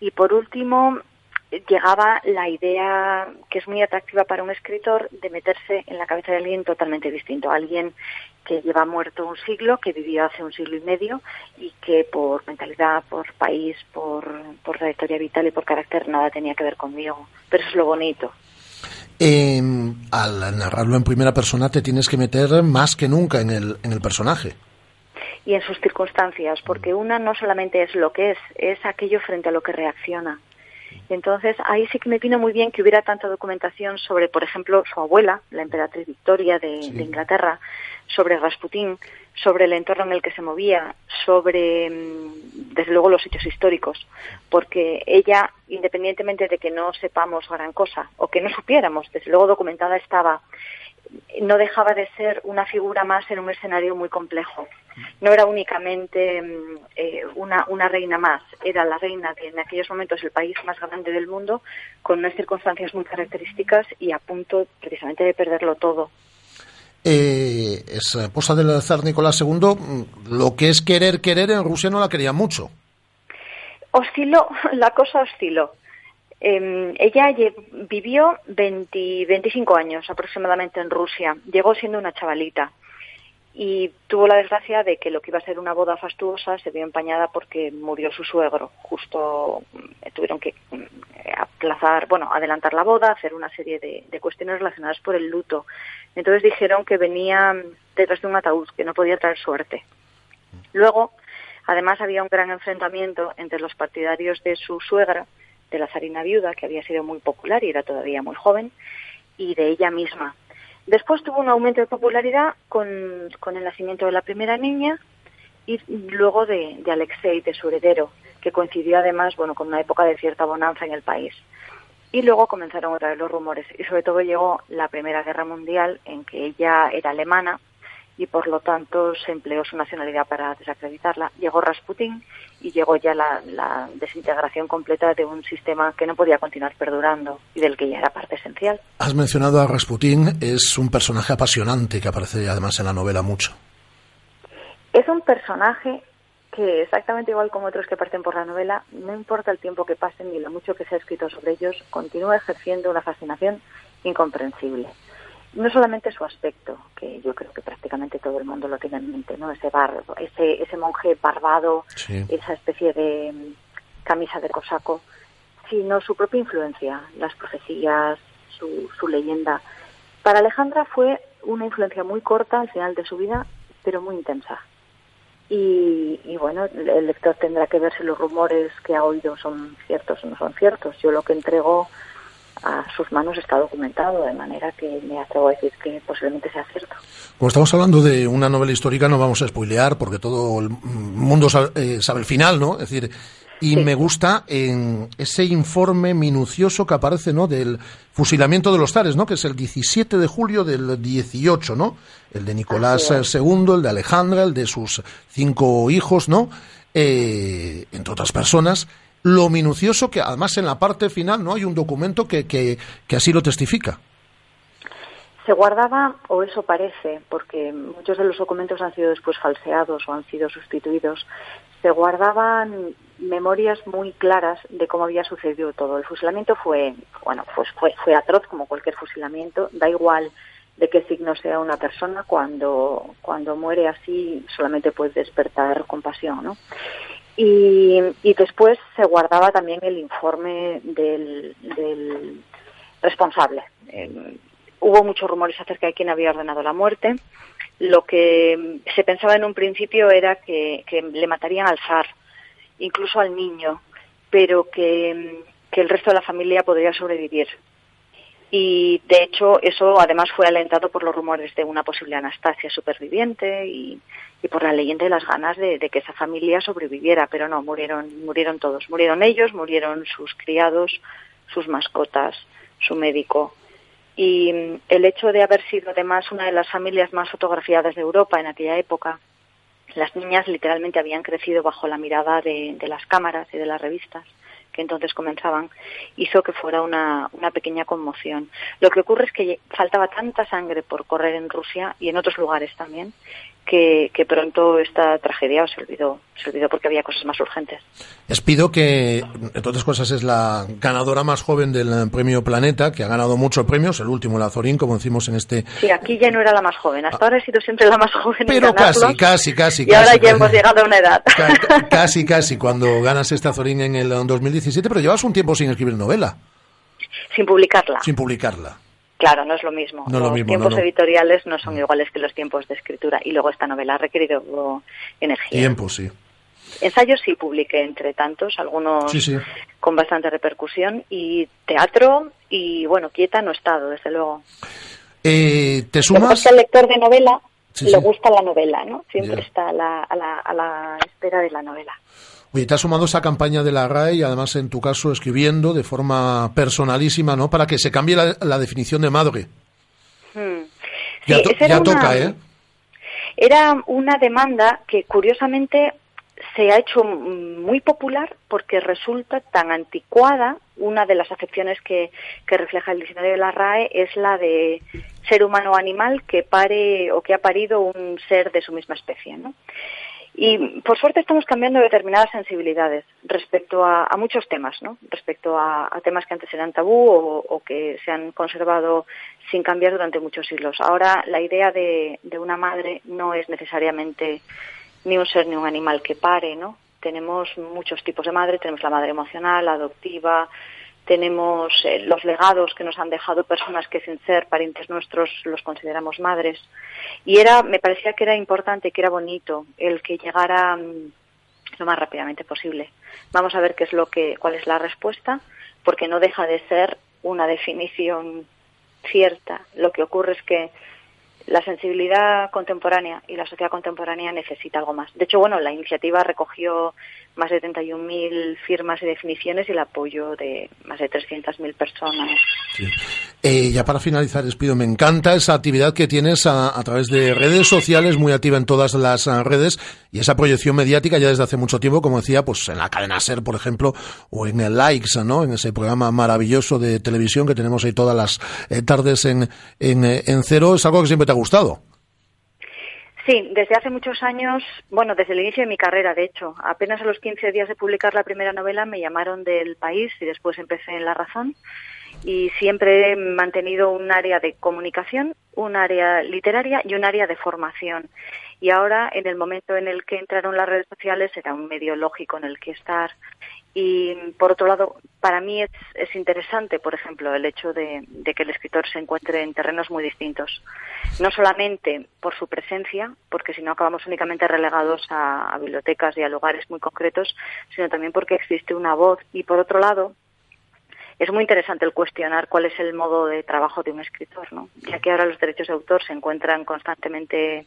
Y por último, llegaba la idea que es muy atractiva para un escritor de meterse en la cabeza de alguien totalmente distinto, alguien que lleva muerto un siglo, que vivió hace un siglo y medio y que por mentalidad, por país, por, por trayectoria vital y por carácter nada tenía que ver conmigo. Pero eso es lo bonito. Eh, al narrarlo en primera persona te tienes que meter más que nunca en el, en el personaje. y en sus circunstancias, porque una no solamente es lo que es, es aquello frente a lo que reacciona. Y entonces ahí sí que me vino muy bien que hubiera tanta documentación sobre, por ejemplo, su abuela, la emperatriz Victoria de, de Inglaterra, sobre Rasputín, sobre el entorno en el que se movía, sobre, mm, desde luego, los hechos históricos, porque ella, independientemente de que no sepamos gran cosa o que no supiéramos, desde luego documentada estaba, no dejaba de ser una figura más en un escenario muy complejo. No era únicamente mm, eh, una, una reina más, era la reina de en aquellos momentos el país más grande del mundo, con unas circunstancias muy características y a punto precisamente de perderlo todo. Eh, es esposa del zar Nicolás II. mm, Lo que es querer, querer, en Rusia no la quería mucho. Osciló, la cosa osciló. Eh, ella vivió 20, 25 años aproximadamente en Rusia. Llegó siendo una chavalita y tuvo la desgracia de que lo que iba a ser una boda fastuosa se vio empañada porque murió su suegro. Justo mm, tuvieron que mm, aplazar, bueno, adelantar la boda, hacer una serie de, de cuestiones relacionadas por el luto. Entonces dijeron que venía mm, detrás de un ataúd, que no podía traer suerte. Luego, además, había un gran enfrentamiento entre los partidarios de su suegra, de la zarina viuda, que había sido muy popular y era todavía muy joven, y de ella misma. Después tuvo un aumento de popularidad con, el nacimiento de la primera niña y luego de, de Alexei, de su heredero, que coincidió además bueno, con una época de cierta bonanza en el país. Y luego comenzaron otra vez los rumores y sobre todo llegó la Primera Guerra Mundial en que ella era alemana y por lo tanto se empleó su nacionalidad para desacreditarla. Llegó Rasputín y llegó ya la, la desintegración completa de un sistema que no podía continuar perdurando y del que ella era parte esencial. Has mencionado a Rasputín, es un personaje apasionante que aparece además en la novela mucho. Es un personaje que exactamente igual como otros que parten por la novela, no importa el tiempo que pasen ni lo mucho que se ha escrito sobre ellos, continúa ejerciendo una fascinación incomprensible. No solamente su aspecto, que yo creo que prácticamente todo el mundo lo tiene en mente, ¿no? Ese bar, ese, ese monje barbado, esa especie de mm, camisa de cosaco, sino su propia influencia, las profecías, su, su leyenda. Para Alejandra fue una influencia muy corta al final de su vida, pero muy intensa. Y, y bueno, el lector tendrá que ver si los rumores que ha oído son ciertos o no son ciertos. Yo lo que entrego a sus manos está documentado, de manera que me atrevo a decir que posiblemente sea cierto. Como estamos hablando de una novela histórica, no vamos a spoilear porque todo el mundo sabe, eh, sabe el final, ¿no? Es decir, y me gusta en ese informe minucioso que aparece, ¿no? Del fusilamiento de los zares, ¿no? Que es el 17 de julio del 18, ¿no? El de Nicolás II, el de Alejandra, el de sus cinco hijos, ¿no? Eh, entre otras personas lo minucioso que además en la parte final no hay un documento que, que, que así lo testifica. Se guardaba, o eso parece, porque muchos de los documentos han sido después falseados o han sido sustituidos, se guardaban memorias muy claras de cómo había sucedido todo. El fusilamiento fue, bueno, pues fue, fue atroz como cualquier fusilamiento, da igual de qué signo sea una persona, cuando, cuando muere así solamente puede despertar compasión, ¿no? Y, y después se guardaba también el informe del, responsable. Eh, hubo muchos rumores acerca de quién había ordenado la muerte. Lo que se pensaba en un principio era que, que le matarían al zar, incluso al niño, pero que, que el resto de la familia podría sobrevivir y de hecho eso además fue alentado por los rumores de una posible Anastasia superviviente y, y por la leyenda de las ganas de, que esa familia sobreviviera, pero no, murieron, murieron todos, murieron ellos, murieron sus criados, sus mascotas, su médico. Y mm, el hecho de haber sido además una de las familias más fotografiadas de Europa en aquella época, las niñas literalmente habían crecido bajo la mirada de, las cámaras y de las revistas que entonces comenzaban, hizo que fuera una pequeña conmoción. Lo que ocurre es que faltaba tanta sangre por correr en Rusia y en otros lugares también, que, que, pronto esta tragedia se olvidó, se olvidó porque había cosas más urgentes. Les pido que, entre otras cosas, es la ganadora más joven del premio Planeta, que ha ganado muchos premios, el último, la Zorín, como decimos en este... Sí, aquí ya no era la más joven, hasta ahora he sido siempre la más joven. Pero en casi, casi, casi. Y casi, ahora ya casi, hemos llegado a una edad. Casi, casi, cuando ganas esta Zorín en el 2017, pero llevas un tiempo sin escribir novela. Sin publicarla. Sin publicarla. Claro, no es lo mismo. No los lo mismo, tiempos no, no. editoriales no son iguales que los tiempos de escritura. Y luego esta novela ha requerido energía. Tiempo, sí. Ensayos sí publiqué entre tantos, algunos Sí, sí. con bastante repercusión. Y teatro y, bueno, quieta no he estado, desde luego. Eh, ¿Te sumas? al lector de novela Sí, le gusta la novela, ¿no? Siempre está a la, a, la, a la espera de la novela. Oye, te has sumado esa campaña de la RAE y además en tu caso escribiendo de forma personalísima, ¿no? Para que se cambie la, la definición de madre. Hmm. Ya, to- una- toca, ¿eh? Era una demanda que curiosamente se ha hecho muy popular porque resulta tan anticuada. Una de las acepciones que, que refleja el diccionario de la RAE es la de ser humano o animal que pare o que ha parido un ser de su misma especie, ¿no? Y por suerte estamos cambiando determinadas sensibilidades respecto a, muchos temas, ¿no? Respecto a, temas que antes eran tabú o, o que se han conservado sin cambiar durante muchos siglos. Ahora la idea de, de una madre no es necesariamente ni un ser ni un animal que pare, ¿no? Tenemos muchos tipos de madre, tenemos la madre emocional, adoptiva, tenemos eh, los legados que nos han dejado personas que sin ser parientes nuestros los consideramos madres. Y era, me parecía que era importante, que era bonito el que llegara mm, lo más rápidamente posible. Vamos a ver qué es lo que, cuál es la respuesta, porque no deja de ser una definición cierta. Lo que ocurre es que la sensibilidad contemporánea y la sociedad contemporánea necesita algo más. De hecho, bueno, la iniciativa recogió más de 31.000 firmas y definiciones y el apoyo de más de 300.000 personas. Eh, ya para finalizar, despido, me encanta esa actividad que tienes a, a través de redes sociales, muy activa en todas las ah, redes, y esa proyección mediática ya desde hace mucho tiempo, como decía, pues en la cadena SER, por ejemplo, o en el Likes, ¿no? En ese programa maravilloso de televisión que tenemos ahí todas las eh, tardes en, en, eh, en cero, es algo que siempre te ha gustado. Sí, desde hace muchos años, bueno, desde el inicio de mi carrera, de hecho, apenas a los 15 días de publicar la primera novela me llamaron del país y después empecé en La Razón y siempre he mantenido un área de comunicación, un área literaria y un área de formación. Y ahora, en el momento en el que entraron las redes sociales, era un medio lógico en el que estar. Y por otro lado, para mí es, es interesante, por ejemplo, el hecho de, que el escritor se encuentre en terrenos muy distintos. No solamente por su presencia, porque si no acabamos únicamente relegados a bibliotecas y a lugares muy concretos, sino también porque existe una voz. Y por otro lado, es muy interesante el cuestionar cuál es el modo de trabajo de un escritor, ¿no? Ya que ahora los derechos de autor se encuentran constantemente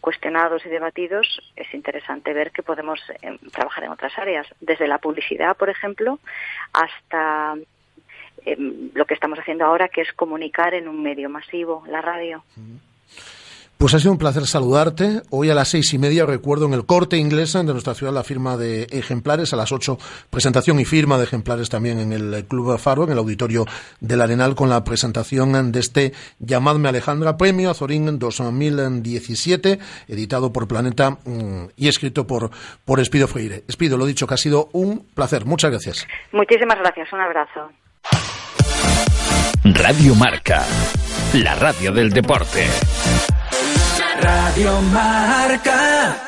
cuestionados y debatidos, es interesante ver que podemos eh, trabajar en otras áreas, desde la publicidad, por ejemplo, hasta em, lo que estamos haciendo ahora, que es comunicar en un medio masivo, la radio. Pues ha sido un placer saludarte. Hoy a las seis y media recuerdo en el corte inglés de nuestra ciudad la firma de ejemplares. A las ocho presentación y firma de ejemplares también en el Club Faro, en el auditorio del Arenal, con la presentación de este Llamadme Alejandra, premio Azorín 2017, editado por Planeta mm, y escrito por, por Espido Freire. Espido, lo dicho, que ha sido un placer. Muchas gracias. Muchísimas gracias. Un abrazo. Radio Marca, la radio del deporte. Radio Marca.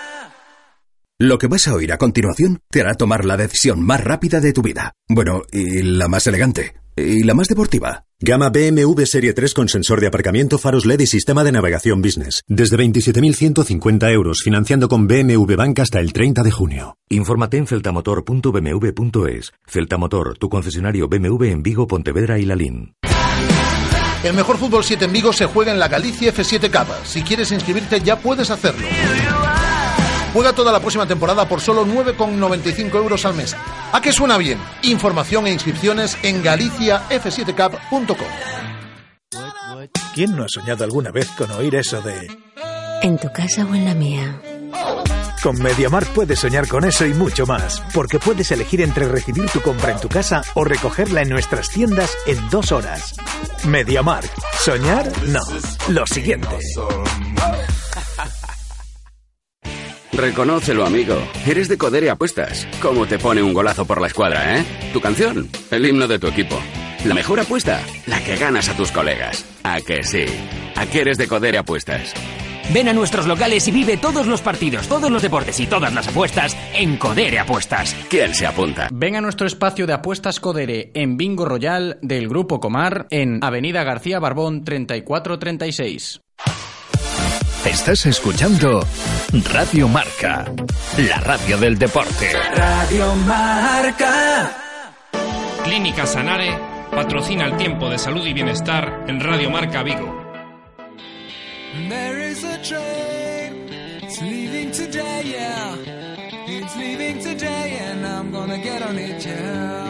Lo que vas a oír a continuación te hará tomar la decisión más rápida de tu vida. Bueno, y la más elegante. Y la más deportiva. Gama BMW Serie 3 con sensor de aparcamiento, faros LED y sistema de navegación business. Desde 27.150 euros, financiando con BMW Bank hasta el 30 de junio. Infórmate en celtamotor.bmw.es. Celtamotor, tu concesionario BMW en Vigo, Pontevedra y Lalín. El mejor fútbol 7 en Vigo se juega en la Galicia F7 Cup. Si quieres inscribirte ya puedes hacerlo. Juega toda la próxima temporada por solo 9,95 euros al mes. ¿A qué suena bien? Información e inscripciones en galiciaf7cup.com. ¿Quién no ha soñado alguna vez con oír eso de... En tu casa o en la mía? Con MediaMarkt puedes soñar con eso y mucho más, porque puedes elegir entre recibir tu compra en tu casa o recogerla en nuestras tiendas en dos horas. MediaMarkt. ¿Soñar? No. Lo siguiente. Reconócelo, amigo. Eres de Codere Apuestas. ¿Cómo te pone un golazo por la escuadra, eh? Tu canción, el himno de tu equipo. La mejor apuesta, la que ganas a tus colegas. ¿A que sí? ¿A qué eres de Codere Apuestas? Ven a nuestros locales y vive todos los partidos, todos los deportes y todas las apuestas en Codere Apuestas. ¿Quién se apunta? Ven a nuestro espacio de apuestas Codere en Bingo Royal del Grupo Comar en Avenida García Barbón 3436. Estás escuchando Radio Marca, la radio del deporte. Radio Marca. Clínica Sanare patrocina el tiempo de salud y bienestar en Radio Marca Vigo. Train. It's leaving today, yeah. It's leaving today, and I'm gonna get on it, yeah.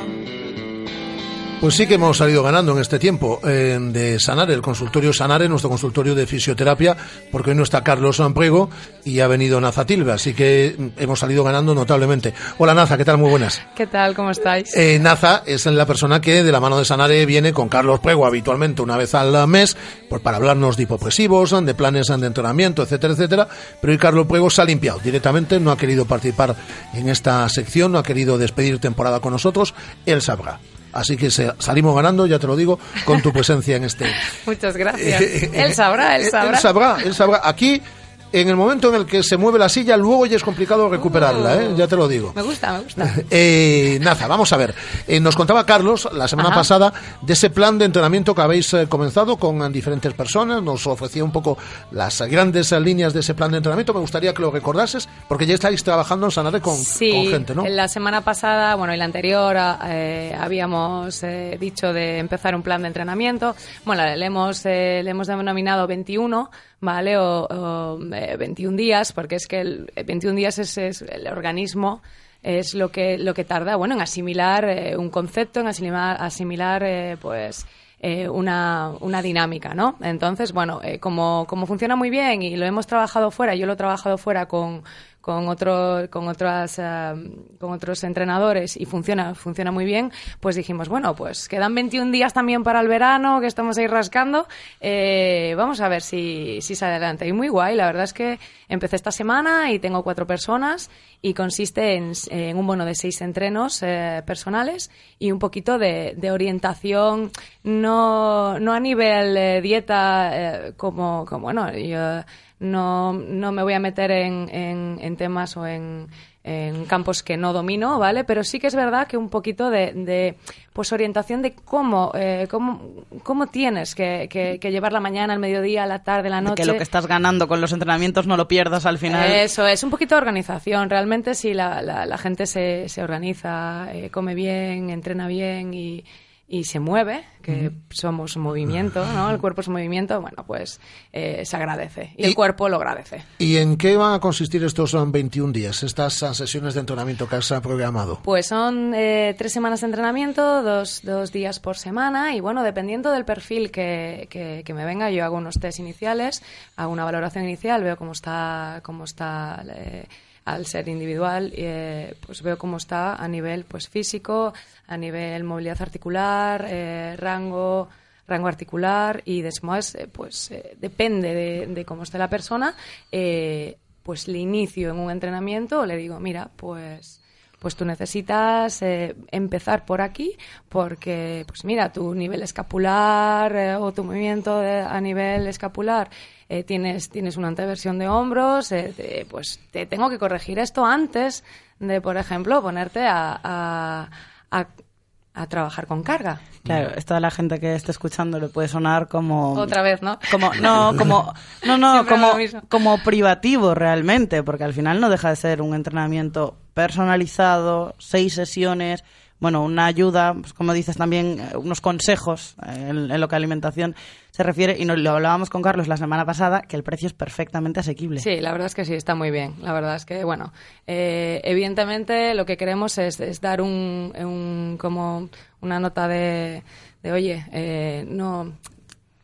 Pues sí que hemos salido ganando en este tiempo eh, de Sanare, el consultorio Sanare, nuestro consultorio de fisioterapia, porque hoy no está Carlos Amprego y ha venido Naza Tilbe, así que mm, hemos salido ganando notablemente. Hola Naza, ¿qué tal? Muy buenas. ¿Qué tal? ¿Cómo estáis? Eh, Naza es la persona que de la mano de Sanare viene con Carlos Prego habitualmente una vez al mes pues, para hablarnos de hipopresivos, de planes de entrenamiento, etcétera, etcétera. Pero hoy Carlos Prego se ha limpiado directamente, no ha querido participar en esta sección, no ha querido despedir temporada con nosotros, él sabrá. Así que salimos ganando, ya te lo digo, con tu presencia en este. Muchas gracias. él sabrá, él sabrá. Él sabrá, él sabrá. Aquí en el momento en el que se mueve la silla, luego ya es complicado recuperarla, ¿eh? ya te lo digo. Me gusta, me gusta. Eh, Naza, vamos a ver. Eh, nos contaba Carlos la semana Ajá. pasada de ese plan de entrenamiento que habéis eh, comenzado con diferentes personas. Nos ofrecía un poco las grandes líneas de ese plan de entrenamiento. Me gustaría que lo recordases, porque ya estáis trabajando en Sanare con, Sí, con gente, ¿no? la semana pasada, bueno, y la anterior, eh, habíamos eh, dicho de empezar un plan de entrenamiento. Bueno, le hemos, le hemos denominado 21, ¿vale? O, o, eh, 21 días, porque es que el 21 días es, es el organismo es lo que lo que tarda, bueno, en asimilar eh, un concepto, en asimilar, asimilar eh, pues eh, una, una dinámica, ¿no? Entonces, bueno, eh, como, como funciona muy bien y lo hemos trabajado fuera, yo lo he trabajado fuera con, con, otro, con, otras, eh, con otros entrenadores y funciona, funciona muy bien, pues dijimos, bueno, pues quedan 21 días también para el verano, que estamos ahí rascando, eh, vamos a ver si, si sale adelante. Y muy guay, la verdad es que empecé esta semana y tengo cuatro personas y consiste en, en un bono de seis entrenos eh, personales y un poquito de, de orientación, no, no a nivel eh, dieta, eh, como, como, bueno, yo no, no me voy a meter en, en, en temas o en, en campos que no domino, ¿vale? Pero sí que es verdad que un poquito de, de pues orientación de cómo, eh, cómo, cómo tienes que, que, que llevar la mañana, el mediodía, la tarde, la noche. Que lo que estás ganando con los entrenamientos no lo pierdas al final. Eso, es un poquito de organización. Realmente si la, la, la gente se, se organiza, eh, come bien, entrena bien y, y se mueve, que somos movimiento, ¿no? El cuerpo es movimiento, bueno, pues eh, se agradece y, el cuerpo lo agradece. ¿Y en qué van a consistir estos um, 21 días, estas uh, sesiones de entrenamiento que has programado? Pues son eh, tres semanas de entrenamiento, dos, dos días por semana y bueno, dependiendo del perfil que, que, que me venga, yo hago unos test iniciales, hago una valoración inicial, veo cómo está, cómo está eh, al ser individual, eh, pues veo cómo está a nivel pues físico, a nivel movilidad articular, eh, rango rango articular y después eh, pues eh, depende de, de cómo esté la persona pues le inicio en un entrenamiento o le digo mira pues pues tú necesitas eh, empezar por aquí porque pues mira tu nivel escapular eh, o tu movimiento de- a nivel escapular eh, tienes tienes una anteversión de hombros eh, te- pues te tengo que corregir esto antes de por ejemplo ponerte a, a, a- a trabajar con carga. Claro, esto a la gente que esté escuchando le puede sonar como... otra vez no Como, no, como, no, no, Siempre como, como privativo realmente, porque al final no deja de ser un entrenamiento personalizado, seis sesiones, bueno, una ayuda, pues como dices también, eh, unos consejos eh, en, en lo que a alimentación se refiere, y nos lo hablábamos con Carlos la semana pasada, que el precio es perfectamente asequible. Sí, la verdad es que sí, está muy bien. La verdad es que, bueno, eh, evidentemente lo que queremos es, es dar un, un- como una nota de, de oye, eh, no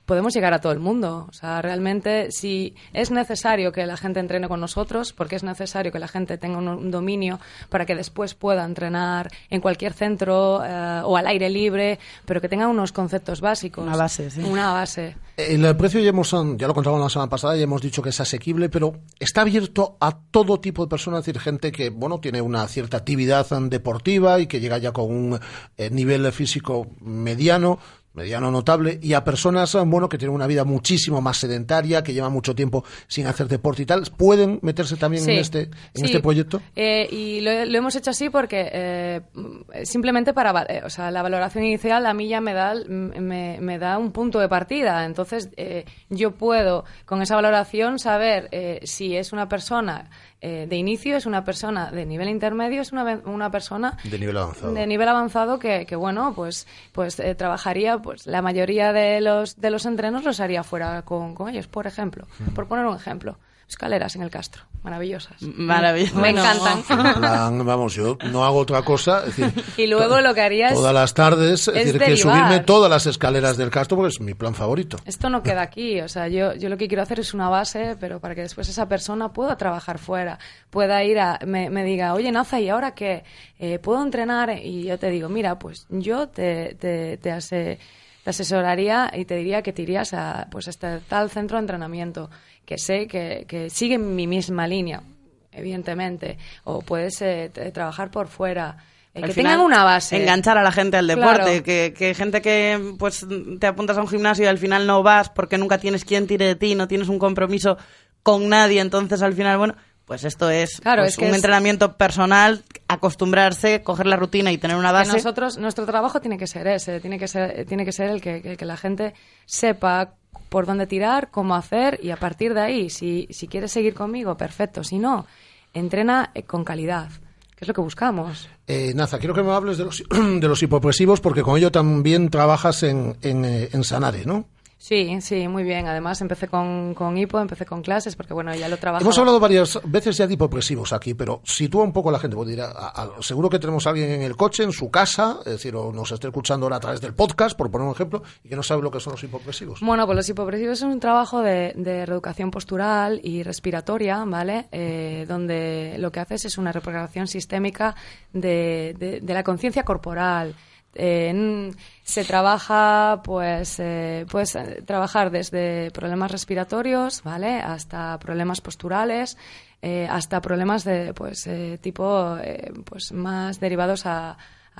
podemos llegar a todo el mundo. O sea, realmente si es necesario que la gente entrene con nosotros, porque es necesario que la gente tenga un, un dominio para que después pueda entrenar en cualquier centro eh, o al aire libre, pero que tenga unos conceptos básicos. Una base, sí. Una base. El precio ya hemos, um, ya lo contamos la semana pasada, ya hemos dicho que es asequible, pero está abierto a todo tipo de personas, es decir, gente que, bueno, tiene una cierta actividad um, deportiva y que llega ya con un eh, nivel físico mediano, mediano notable, y a personas, um, bueno, que tienen una vida muchísimo más sedentaria, que llevan mucho tiempo sin hacer deporte y tal, ¿pueden meterse también en este, en sí. este proyecto? Eh, y lo, lo hemos hecho así porque eh, mm, simplemente para, eh, o sea, la valoración inicial a mí ya me da, el- m- me, me da un punto de partida. Entonces, eh, yo puedo con esa valoración saber eh, si es una persona eh, de inicio, es una persona de nivel intermedio, es una, una persona De nivel avanzado. de nivel avanzado que, que, bueno pues pues eh, trabajaría pues la mayoría de los de los entrenos los haría fuera con, con ellos por ejemplo por poner un ejemplo escaleras en el Castro maravillosas Maravilloso. me encantan plan, vamos, yo no hago otra cosa, es decir, y luego lo que haría es todas las tardes, es, es decir, que subirme todas las escaleras del Castro porque es mi plan favorito. esto no queda aquí, o sea, yo, yo lo que quiero hacer es una base, pero para que después esa persona pueda trabajar fuera, pueda ir a, me, me diga, oye, Naza, ¿y ahora qué? Eh, ¿Puedo entrenar? Y yo te digo, mira, pues yo te, te, te, ase- te asesoraría y te diría que te irías a, pues, este tal centro de entrenamiento, que sé que, que sigue mi misma línea, evidentemente, o puedes eh, trabajar por fuera. eh, que final, tengan una base. Enganchar a la gente al deporte, Claro. que, que gente que pues te apuntas a un gimnasio y al final no vas porque nunca tienes quien tire de ti, no tienes un compromiso con nadie, entonces al final, bueno, pues esto es, Claro, pues, es que un es- entrenamiento personal, acostumbrarse, coger la rutina y tener una que base. nosotros nuestro trabajo tiene que ser ese tiene que ser tiene que ser el que, que- que la gente sepa por dónde tirar cómo hacer y a partir de ahí si si quieres seguir conmigo perfecto si no entrena eh, con calidad que es lo que buscamos Eh, Naza, quiero que me hables de los, de los hipopresivos porque con ello también trabajas en, en, eh, en Sanare, ¿no? Sí sí muy bien además empecé con, con hipo empecé con clases porque bueno ya lo trabajaba Hemos hablado varias veces ya de hipopresivos aquí, pero sitúa un poco a la gente. Porque dirá, a- a- seguro que tenemos a alguien en el coche, en su casa, es decir, o nos esté escuchando ahora a través del podcast, por poner un ejemplo, y que no sabe lo que son los hipopresivos. Bueno, pues los hipopresivos es un trabajo de, de reeducación postural y respiratoria, ¿vale? Eh, donde lo que haces es una reprogramación sistémica de, de- de la conciencia corporal. Se trabaja, pues, eh, eh, trabajar desde problemas respiratorios, ¿vale? Hasta problemas posturales, eh, hasta problemas de, pues, tipo, pues, más derivados a,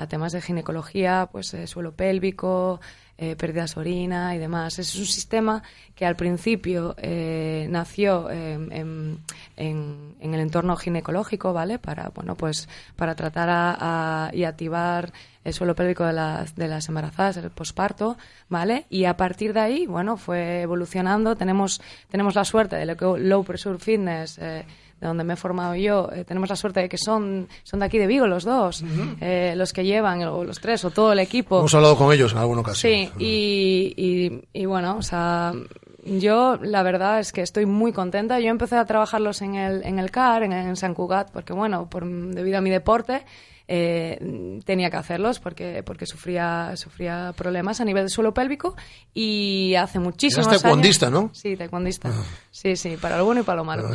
temas de ginecología, pues suelo pélvico, pérdidas de orina y demás. Es un sistema que al principio nació en, en- en- en el entorno ginecológico, ¿vale? Para, bueno, pues para tratar a- y activar el suelo pélvico de las, de las embarazadas, el posparto, ¿vale? Y a partir de ahí, bueno, fue evolucionando. Tenemos, tenemos la suerte de lo que Low Pressure Fitness, eh, de donde me he formado yo, eh, tenemos la suerte de que son, son de aquí de Vigo los dos, eh, los que llevan, o los tres, o todo el equipo. Hemos hablado con ellos en alguna ocasión. Sí, y, y, y bueno, o sea, yo la verdad es que estoy muy contenta. Yo empecé a trabajarlos en el, en el CAR, en, en San Cugat, porque bueno, por, debido a mi deporte, eh, tenía que hacerlos porque, porque sufría, sufría problemas a nivel de suelo pélvico y hace muchísimos Eras taekwondista, años... ¿no? Sí, taekwondista. Sí, sí, para lo bueno y para lo malo.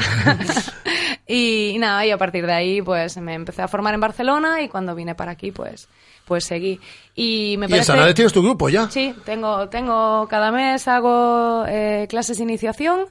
y, y nada, y a partir de ahí pues me empecé a formar en Barcelona y cuando vine para aquí pues pues seguí. Y me Y en parece... Sanare tienes tu grupo ya. Sí, tengo, tengo cada mes hago eh, clases de iniciación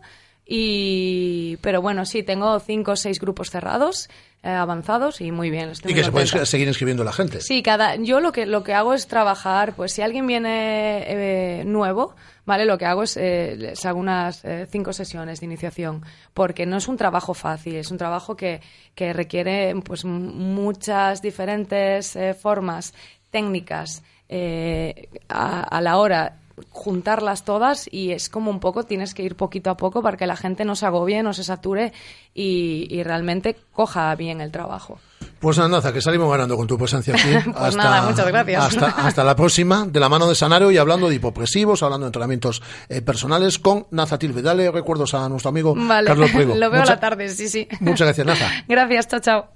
y pero bueno, sí, tengo cinco o seis grupos cerrados, avanzados y muy bien. estoy Y muy que se puede seguir inscribiendo la gente. Sí, cada, yo lo que, lo que hago es trabajar, pues si alguien viene eh, nuevo, ¿vale? Lo que hago es, eh, les hago unas eh, cinco sesiones de iniciación, porque no es un trabajo fácil, es un trabajo que, que requiere pues muchas diferentes eh, formas, técnicas, eh, a, a la hora juntarlas todas y es como un poco, tienes que ir poquito a poco para que la gente no se agobie, no se sature y, y realmente coja bien el trabajo. Pues Naza, que salimos ganando con tu presencia aquí. Pues nada, muchas gracias. Hasta, hasta la próxima, de la mano de Sanario y hablando de hipopresivos, hablando de entrenamientos eh, personales con Naza Tilbe. Dale recuerdos a nuestro amigo Vale, Carlos Priego. lo veo a la tarde, sí, sí. Muchas gracias, Naza. Gracias, chao, chao.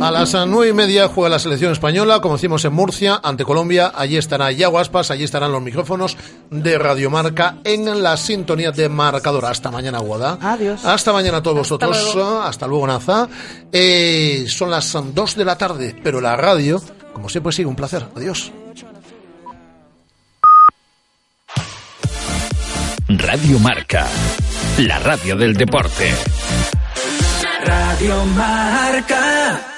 A las nueve y media juega la selección española, como decimos en Murcia, ante Colombia. Allí estará Yago Aspas, allí estarán los micrófonos de Radiomarca en la sintonía de marcador. Hasta mañana, Guada. Adiós. Hasta mañana a todos vosotros. luego. Hasta luego, Naza. Eh, son las dos de la tarde, pero la radio, como siempre, sigue un placer. Adiós. Radio Marca, la radio del deporte. Radio Marca.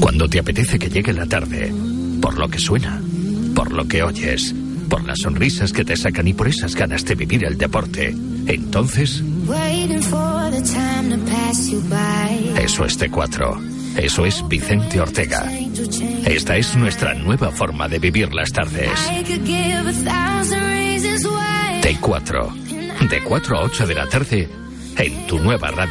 Cuando te apetece que llegue la tarde, por lo que suena, por lo que oyes, por las sonrisas que te sacan y por esas ganas de vivir el deporte, entonces eso es T4. Eso es Vicente Ortega. Esta es nuestra nueva forma de vivir las tardes. I could give a thousand reasons why. T4. De 4 a 8 de la tarde en tu nueva radio.